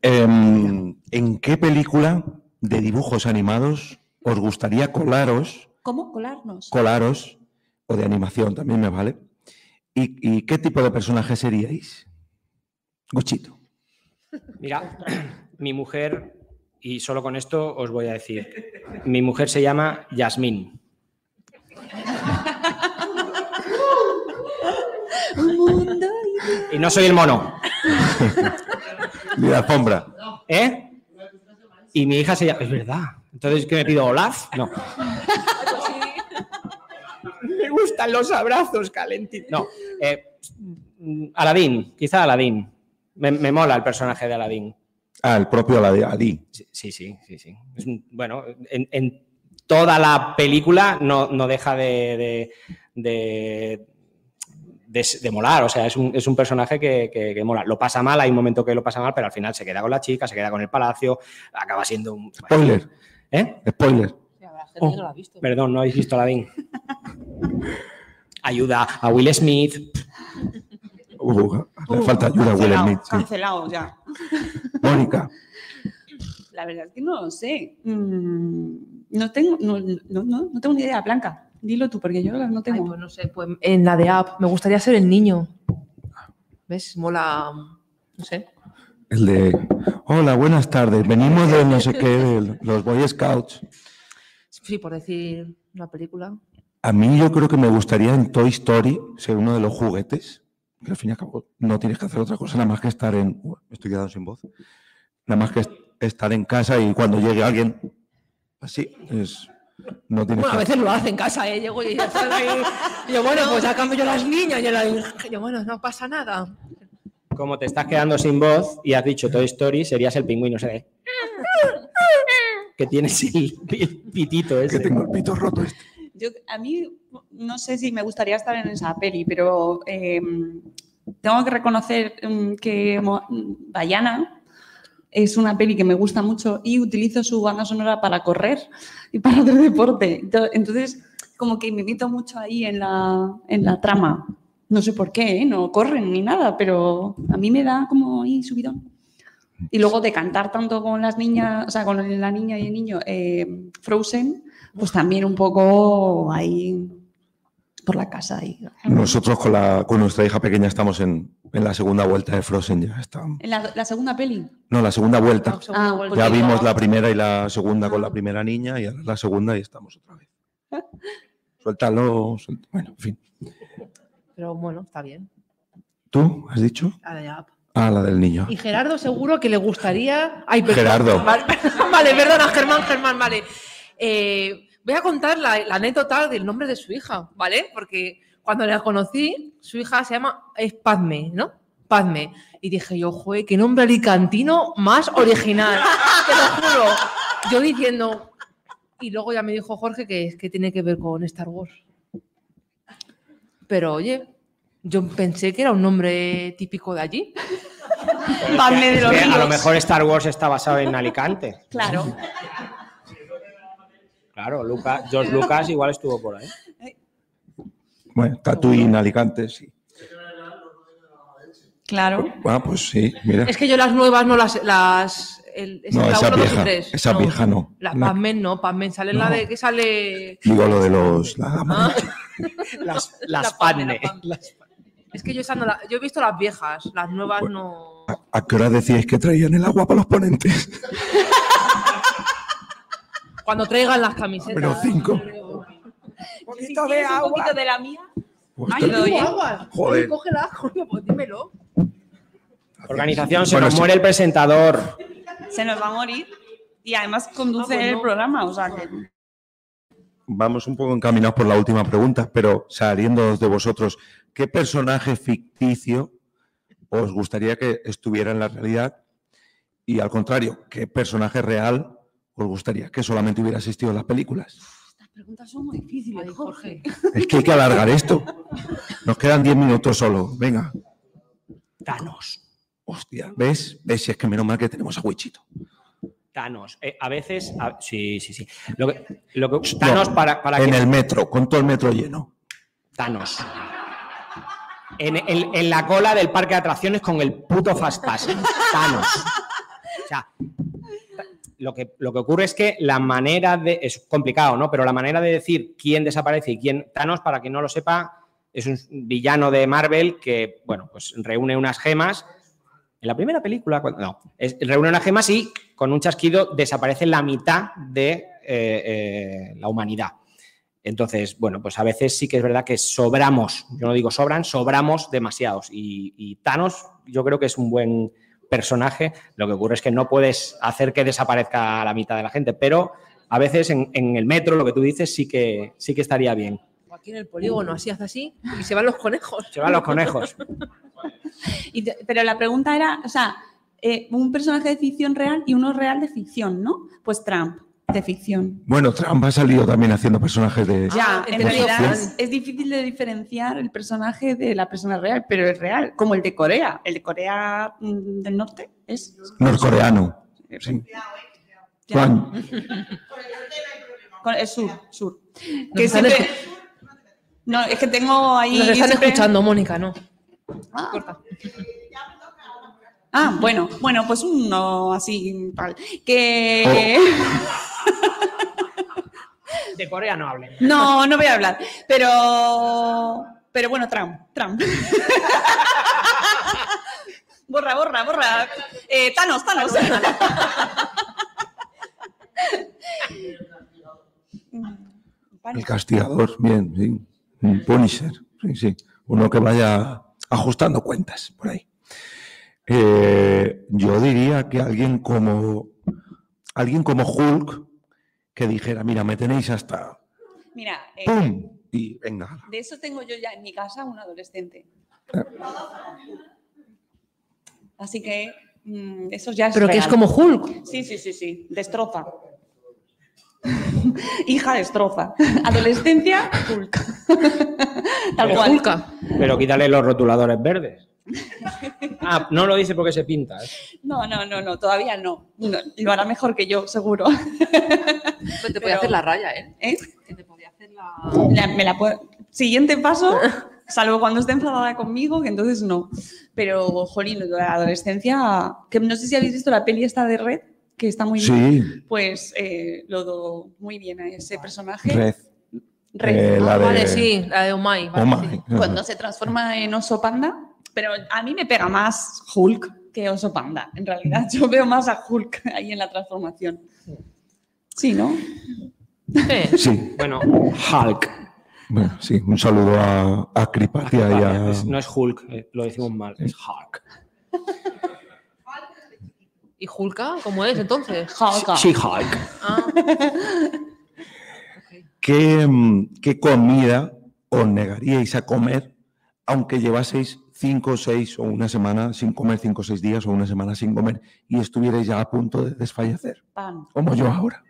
Em, ¿En qué película de dibujos animados os gustaría colaros, ¿Cómo colarnos? colaros, o de animación también me vale? ¿Y, y qué tipo de personaje seríais? Guchito. Mira, <clears throat> mi mujer, y solo con esto os voy a decir, mi mujer se llama Yasmín. Y no soy el mono, Ni la alfombra. ¿eh? Y mi hija se llama... Es verdad. Entonces, ¿qué me pido? ¿Olaf? No. Me gustan los abrazos calentitos. No. eh, Aladín, quizá Aladín. Me, me mola el personaje de Aladín. Ah, el propio Ali. Sí, sí, sí, sí. sí. Es un- bueno, en, en toda la película no, no deja de, de- de- de, de molar. O sea, es un, es un personaje que, que- que mola. Lo pasa mal, hay un momento que lo pasa mal, pero al final se queda con la chica, se queda con el palacio, acaba siendo un. Spoiler, ¿Eh? spoiler. Sí, habrá gente Oh, que no lo ha visto. Perdón, no habéis visto Aladdin. Ayuda a Will Smith. Uh, hace falta ayuda a Will Smith. sí. cancelado ya. Mónica, La verdad es que no lo sé. Mm, no, tengo, no, no, no, no tengo ni idea, Blanca. Dilo tú, porque yo no Ay, tengo. pues no sé, pues en la de app me gustaría ser el niño. ¿Ves? Mola, no sé. el de. Hola, buenas tardes. Venimos de no sé qué, de los Boy Scouts. Sí, por decir una película. A mí yo creo que me gustaría en Toy Story ser uno de los juguetes, que al fin y al cabo no tienes que hacer otra cosa nada más que estar en... Uy, Me estoy quedando sin voz. Nada más que est- estar en casa y cuando llegue alguien, así, es... No Bueno, a que... veces lo hace en casa, ¿eh? Llego y ya ahí. Y yo, bueno, pues ya cambio yo las niñas. Y yo, la- yo, bueno, no pasa nada. Como te estás quedando sin voz y has dicho Toy Story, serías el pingüino, ¿sabes? Que tienes el, el pitito Que ese. tengo el pito roto este. Yo, a mí no sé si me gustaría estar en esa peli, pero eh, tengo que reconocer mm, que Diana es una peli que me gusta mucho y utilizo su banda sonora para correr y para hacer deporte. Ento- Entonces, como que me meto mucho ahí en la, en la trama. No sé por qué, ¿eh? no corren ni nada, pero a mí me da como ahí subidón. Y luego de cantar tanto con las niñas, o sea, con la niña y el niño, eh, Frozen, pues también un poco ahí por la casa. Ahí. Nosotros con, la, con nuestra hija pequeña estamos en, en la segunda vuelta de Frozen ya. Está. En la, la segunda peli. No, la segunda vuelta. Segunda Ah, vuelta. Ya vimos la primera y la segunda con la primera niña y ahora la segunda y estamos otra vez. <laughs> Suéltalo. suelta- Bueno, en fin. Pero bueno, está bien. ¿Tú has dicho? La de app. Ah, la del niño. Y Gerardo seguro que le gustaría... Ay, perdón. Gerardo. <laughs> Vale, vale, perdona, Germán, Germán, vale. Eh, voy a contar la, la anécdota del nombre de su hija, ¿vale? Porque cuando la conocí, su hija se llama, es Padme, ¿no? Padme. Y dije yo, joder, qué nombre alicantino más original. <laughs> Te lo juro. Yo diciendo... Y luego ya me dijo Jorge que, que tiene que ver con Star Wars. Pero oye, yo pensé que era un nombre típico de allí. Padme de los a lo mejor Star Wars está basado en Alicante. Claro. Claro, Lucas, George Lucas igual estuvo por ahí. Bueno, Tatooine, Alicante, sí. Claro. Ah, pues sí, mira. Es que yo las nuevas no las. las el, No, la esa uno, dos y vieja, tres. esa vieja no. La La- Padmen no, Padmen sale la No. de que sale. Digo lo de los... la. Ah, <laughs> Las, la las. Es que yo, esa no la- yo he visto las viejas, las nuevas no. ¿A, a qué hora decíais que traían el agua para los ponentes? Cuando traigan las camisetas. Menos cinco. <laughs> Si quieres un poquito de la mía. Pues Ay, doy, agua. Joder. Cógela, <laughs> coño, pues dímelo. Organización, se Bueno, nos sí. muere el presentador. Se nos va a morir. Y además conduce Ah, el programa. O sea que. Vamos un poco encaminados por la última pregunta, pero saliendo de vosotros, ¿qué personaje ficticio os gustaría que estuviera en la realidad? Y al contrario, ¿qué personaje real os gustaría que solamente hubiera existido en las películas? Preguntas son muy difíciles, Ay, Jorge. Jorge. Es que hay que alargar esto. Nos quedan 10 minutos solo. Venga. Thanos. Hostia, ¿ves? ¿Ves? Si es que menos mal que tenemos a Wichito. Thanos. Eh, a veces. a- sí, sí, sí. Lo que, lo que- Thanos para, para En que. el metro, con todo el metro lleno. Thanos. En, en- en la cola del parque de atracciones con el puto Fast Pass. Thanos. O sea, lo que, lo que ocurre es que la manera de. Es complicado, ¿no? Pero la manera de decir quién desaparece y quién. Thanos, para quien no lo sepa, es un villano de Marvel que, bueno, pues reúne unas gemas. En la primera película, no, reúne unas gemas y con un chasquido desaparece la mitad de eh, eh, la humanidad. Entonces, bueno, pues a veces sí que es verdad que sobramos, yo no digo sobran, sobramos demasiados. Y Thanos yo creo que es un buen personaje. Lo que ocurre es que no puedes hacer que desaparezca la mitad de la gente, pero a veces en, en el metro, lo que tú dices, sí que, sí que estaría bien. O aquí en el polígono, así hace así y se van los conejos. Se van los conejos. <laughs> Y te- pero la pregunta era, o sea, eh, un personaje de ficción real y uno real de ficción, ¿no? Pues Trump. De ficción. Bueno, Trump ha salido también haciendo personajes de... Ya, Ah, en de realidad ficción. es, es difícil de diferenciar el personaje de la persona real, pero es real, como el de Corea. El de Corea mm, del Norte es. norcoreano. Sí. Juan, <laughs> Con- Es sur, sur. Que siempre- No, es que tengo ahí. Nos están siempre- escuchando, Mónica, ¿no? Ah. Corta. Ah, bueno, bueno, pues uno así tal. Que. <laughs> <laughs> De Corea no hablen. No, no voy a hablar. Pero. Pero bueno, Trump. Trump. <laughs> borra, borra, borra. Eh, Thanos, Thanos. <laughs> el castigador, bien, sí. Un Punisher, sí, sí. Uno que vaya ajustando cuentas por ahí. Eh, yo diría que alguien como alguien como Hulk que dijera, mira, me tenéis hasta Mira, eh, ¡pum! Y venga. de eso tengo yo ya en mi casa un adolescente. Así que mm, eso ya es. Pero que es como Hulk. Sí, sí, sí, sí. Destroza. <laughs> Hija destroza. Adolescencia, Hulk. <laughs> Tal cual. Pero quítale los rotuladores verdes. Ah, no lo dice porque se pinta. ¿eh? No, no, no, no, todavía no. No, Lo hará mejor que yo, seguro. Pues te podía hacer la raya, ¿eh? ¿Eh? Que te podía hacer la... La- me la puedo- Siguiente paso, salvo cuando esté enfadada conmigo, que entonces no. Pero, jolín, la adolescencia, que no sé si habéis visto la peli esta de Red, que está muy bien. Sí, Pues eh, lo do muy bien a ese personaje. Red. Red. Eh, la Ah, de- Vale, sí, la de Omai. vale, Oh sí. Cuando se transforma en oso panda, pero a mí me pega más Hulk que oso panda. En realidad, <laughs> yo veo más a Hulk ahí en la transformación. Sí, ¿no? Sí. Sí, Bueno, Hulk. bueno, sí, un saludo a, a Cripatia y a... Es- no es Hulk, eh, lo decimos mal, es Hulk. ¿Y Hulka? ¿Cómo es entonces? Hulk. Sí, Hulk. Ah. ¿Qué, qué comida os negaríais a comer aunque llevaseis cinco, seis o una semana sin comer, cinco o seis días o una semana sin comer y estuvierais ya a punto de desfallecer? Pan. Como yo ahora.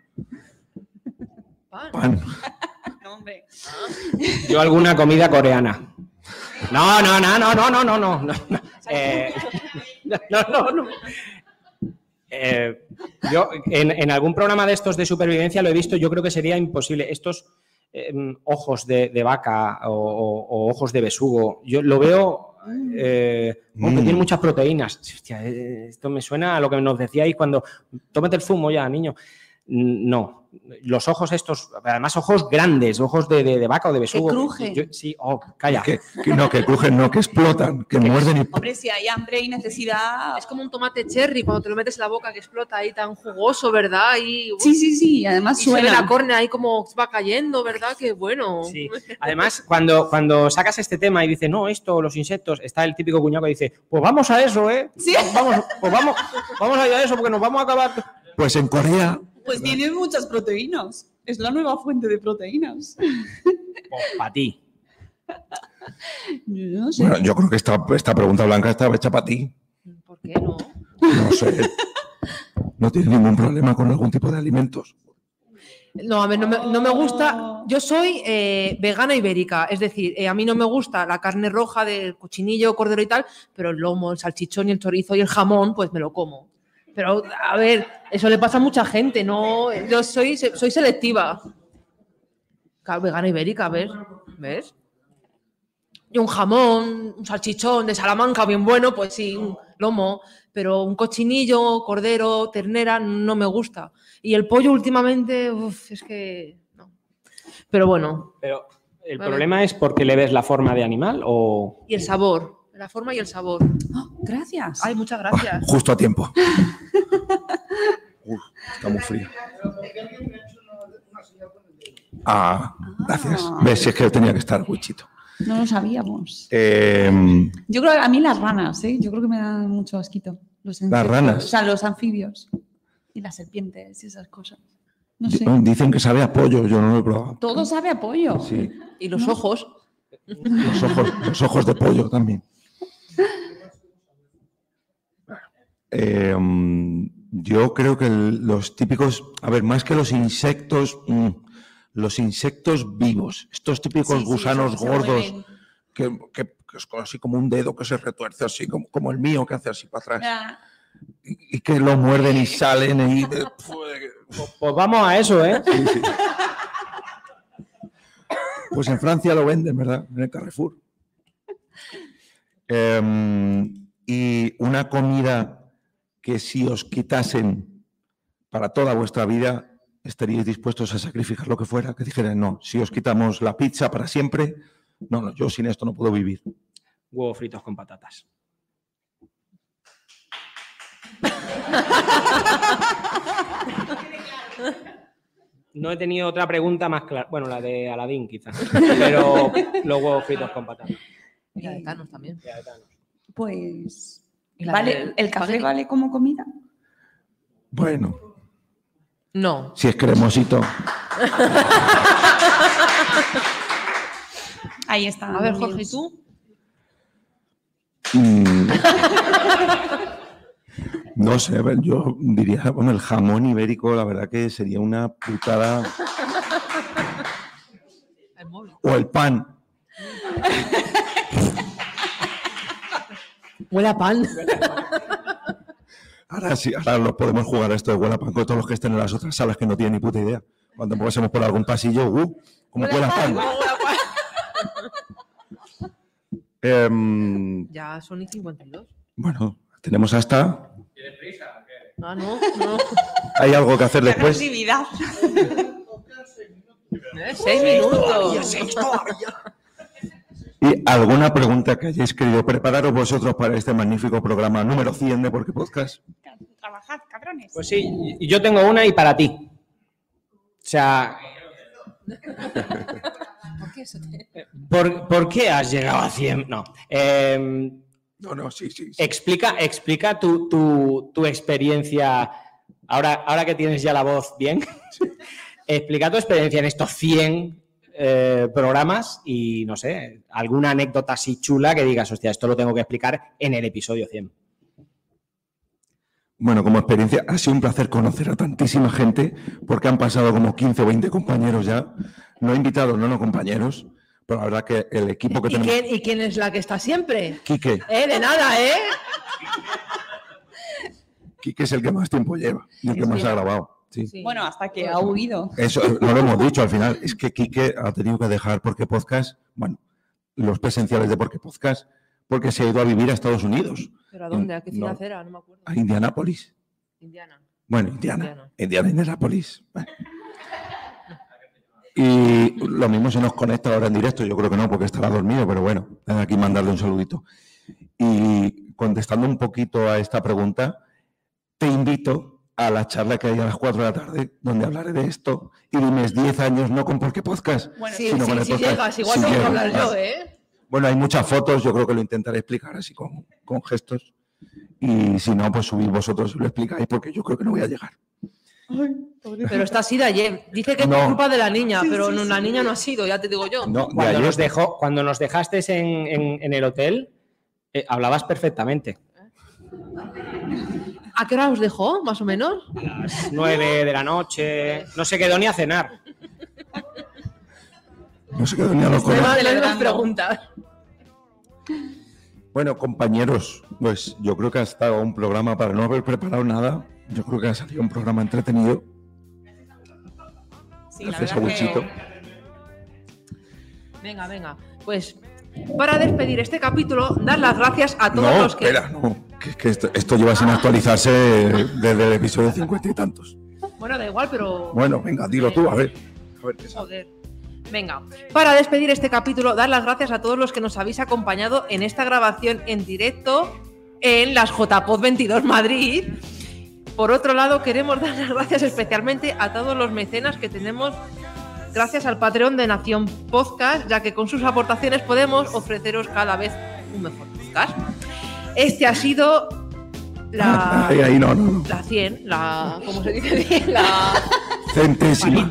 Pan. Pan. <laughs> No, hombre. Yo alguna comida coreana. No, no, no, no, no, no, no, no. <laughs> no. Eh, no, no, no. Eh, yo en, en algún programa de estos de supervivencia lo he visto, yo creo que sería imposible. Estos eh, ojos de, de vaca o, o- o ojos de besugo, yo lo veo eh, que Mm. tiene muchas proteínas. Hostia, eh, esto me suena a lo que nos decíais cuando tómate el zumo ya, niño. No, los ojos estos, además ojos grandes, ojos de, de- de vaca o de besugo. cruje. Yo- sí, oh, calla. Que, que no, que crujen, no, que explotan, que muerden y... Hombre, si hay hambre y necesidad. Es como un tomate cherry cuando te lo metes en la boca que explota ahí tan jugoso, ¿verdad? Y, Sí, sí, sí. Además y se ve suena. la córnea ahí como va cayendo, ¿verdad? Qué bueno. Sí. Además, cuando, cuando sacas este tema y dices, no, esto, los insectos, está el típico cuñado que dice, pues vamos a eso, ¿eh? Sí. Vamos, pues vamos, vamos a ir a eso porque nos vamos a acabar. Pues en Corea, Pues tiene muchas proteínas. Es la nueva fuente de proteínas. Pues para ti. Yo <laughs> no sé. bueno, yo creo que esta, esta pregunta blanca está hecha para ti. ¿Por qué no? No sé. No tienes ningún problema con algún tipo de alimentos. No, a ver, no me, no me gusta. Yo soy eh, vegana ibérica, es decir, eh, a mí no me gusta la carne roja del cochinillo, cordero y tal, pero el lomo, el salchichón y el chorizo y el jamón, pues me lo como. Pero, a ver, eso le pasa a mucha gente, ¿no? Yo soy, soy selectiva. Vegana ibérica, ¿ves? ¿Ves? Y un jamón, un salchichón de Salamanca bien bueno, pues sí, un lomo, pero un cochinillo, cordero, ternera, no me gusta. Y el pollo últimamente, uf, es que no. Pero bueno, Pero el Vale. problema es porque le ves la forma de animal o. y el sabor, la forma y el sabor. Oh, gracias. Ay, muchas Ah, gracias. justo a tiempo. <laughs> Muy frío. Ah, gracias. Ves, si es que tenía que estar Wichito. No lo sabíamos. Eh, Yo creo que a mí las ranas, ¿eh? Yo creo que me dan mucho asquito. Los insectos. ranas? O sea, los anfibios. Y las serpientes y esas cosas. No sé. dicen que sabe a pollo, yo no lo he probado. Todo sabe a pollo. Sí, Y los ojos. los ojos, los ojos de pollo también. <laughs> Eh, Yo creo que los típicos, a ver, más que los insectos, mm, los insectos vivos, estos típicos Sí, gusanos gordos que, que- que es así como un dedo que se retuerce así, como, como el mío que hace así para atrás, y, y que lo muerden y salen y... <laughs> Pues vamos a eso, ¿eh? Sí, sí. Pues en Francia lo venden, ¿verdad? En el Carrefour. <laughs> Em, y una comida que si os quitasen para toda vuestra vida, estaríais dispuestos a sacrificar lo que fuera, que dijeran, no, si os quitamos la pizza para siempre, no, no, yo sin esto no puedo vivir. Huevos fritos con patatas. No he tenido otra pregunta más clara. Bueno, la de Aladín, quizás. Pero los huevos fritos con patatas. Y la de Thanos también. Ya de Thanos. Pues. ¿El café vale como comida? Bueno, No. si es cremosito. Ahí está. A ver, Jorge, ¿y tú? Mm. No sé, a ver, yo diría, bueno, el jamón ibérico, la verdad que sería una putada. El móvil. O el pan. <laughs> Huele a pan. Ahora sí, ahora lo podemos jugar a esto de huela pan con todos los que estén en las otras salas que no tienen ni puta idea. Cuando pasemos por algún pasillo, uh, como huele a pan. <laughs> Em, Ya son y 52. bueno, tenemos hasta. Ah, no, no. ¿Hay algo que hacer ¡Qué después? Eh, Seis minutos. ¿Y alguna pregunta que hayáis querido prepararos vosotros para este magnífico programa número 100 de Porque Podcast? Trabajad, cabrones. Pues sí, yo tengo una y para ti. O sea, ¿Por qué eso te- ¿por, por qué has llegado a 100? No. Em, No, no, sí, sí. sí. explica explica tu, tu- tu experiencia. Ahora, ahora que tienes ya la voz bien, <laughs> explica tu experiencia en estos 100 eh, programas y no sé, alguna anécdota así chula que digas, hostia, esto lo tengo que explicar en el episodio 100. Bueno, como experiencia, ha sido un placer conocer a tantísima gente, porque han pasado como 15 o 20 compañeros ya. No invitados, no, no compañeros, pero la verdad que el equipo que ¿Y tenemos. quién, ¿Y quién es la que está siempre? Quique, Eh, de nada, ¿eh? Quique es el que más tiempo lleva y el que más ha grabado. Sí. Sí. Bueno, hasta que ha huido. Eso no lo hemos dicho al final. Es que Quique ha tenido que dejar porque podcast, bueno, los presenciales de porque podcast, porque se ha ido a vivir a Estados Unidos, ¿Pero a dónde? ¿A qué ciudad No. era? No me acuerdo. a Indianápolis. Indiana. Bueno, Indiana. Indiana. Indiana, Indianapolis. Bueno. Y lo mismo se nos conecta ahora en directo, yo creo que no, porque estará dormido, pero bueno, aquí mandarle un saludito. Y contestando un poquito a esta pregunta, te invito a la charla que hay a las 4 de la tarde, donde hablaré de esto, y dime 10 años no con por qué podcast. Bueno, Sí, Sí, no, sí, con el si podcast. llegas, igual llego, hablar yo, ¿eh? Bueno, hay muchas fotos, yo creo que lo intentaré explicar así con, con gestos. Y si no, pues subid vosotros y lo explicáis, porque yo creo que no voy a llegar. Pero está así de ayer. Dice que es No. por culpa de la niña, pero no, la niña no ha sido, ya te digo yo. No, de Cuando ayer- nos, dejó, cuando nos dejaste en, en- en el hotel, eh, hablabas perfectamente. ¿A qué hora os dejó, más o menos? A las 9 de la noche, no se quedó ni a cenar. no se quedó ni a los las mismas preguntas. Bueno, compañeros, pues yo creo que ha estado un programa para no haber preparado nada. Yo creo que ha salido un programa entretenido. Sí, la Gracias a. Venga, venga. Pues para despedir este capítulo, dar las gracias a todos No, los que. espera, no. Que, que esto, esto lleva sin actualizarse desde el episodio cincuenta y tantos. Bueno, da igual, pero. Bueno, venga, dilo tú, a ver. A ver. Joder. Venga, para despedir este capítulo, dar las gracias a todos los que nos habéis acompañado en esta grabación en directo en las JPod 22 Madrid. Por otro lado, queremos dar las gracias especialmente a todos los mecenas que tenemos gracias al Patreon de Nación Podcast, ya que con sus aportaciones podemos ofreceros cada vez un mejor podcast. Este ha sido la, <laughs> Ahí, ahí, no, no, no. la 100, la, ¿cómo se dice? <laughs> La, Centésima.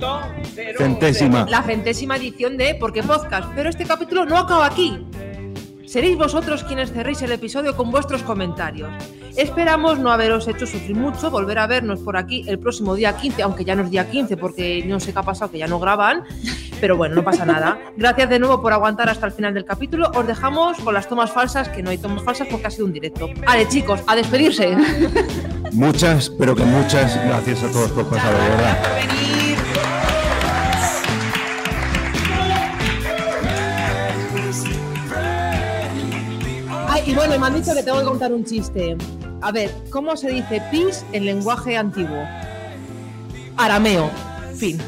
Centésima. la centésima edición de Porque Podcast. Pero este capítulo no acaba aquí. Seréis vosotros quienes cerréis el episodio con vuestros comentarios. Esperamos no haberos hecho sufrir mucho, volver a vernos por aquí el próximo día 15, aunque ya no es día 15 porque no sé qué ha pasado, que ya no graban, pero bueno, no pasa nada. Gracias de nuevo por aguantar hasta el final del capítulo. Os dejamos con las tomas falsas, que no hay tomas falsas porque ha sido un directo. Vale, chicos, a despedirse. Muchas, pero que muchas gracias a todos por pasar, de verdad. por venir. Y bueno, me han dicho que tengo que contar un chiste. A ver, ¿cómo se dice pis en lenguaje antiguo? Arameo. Fin.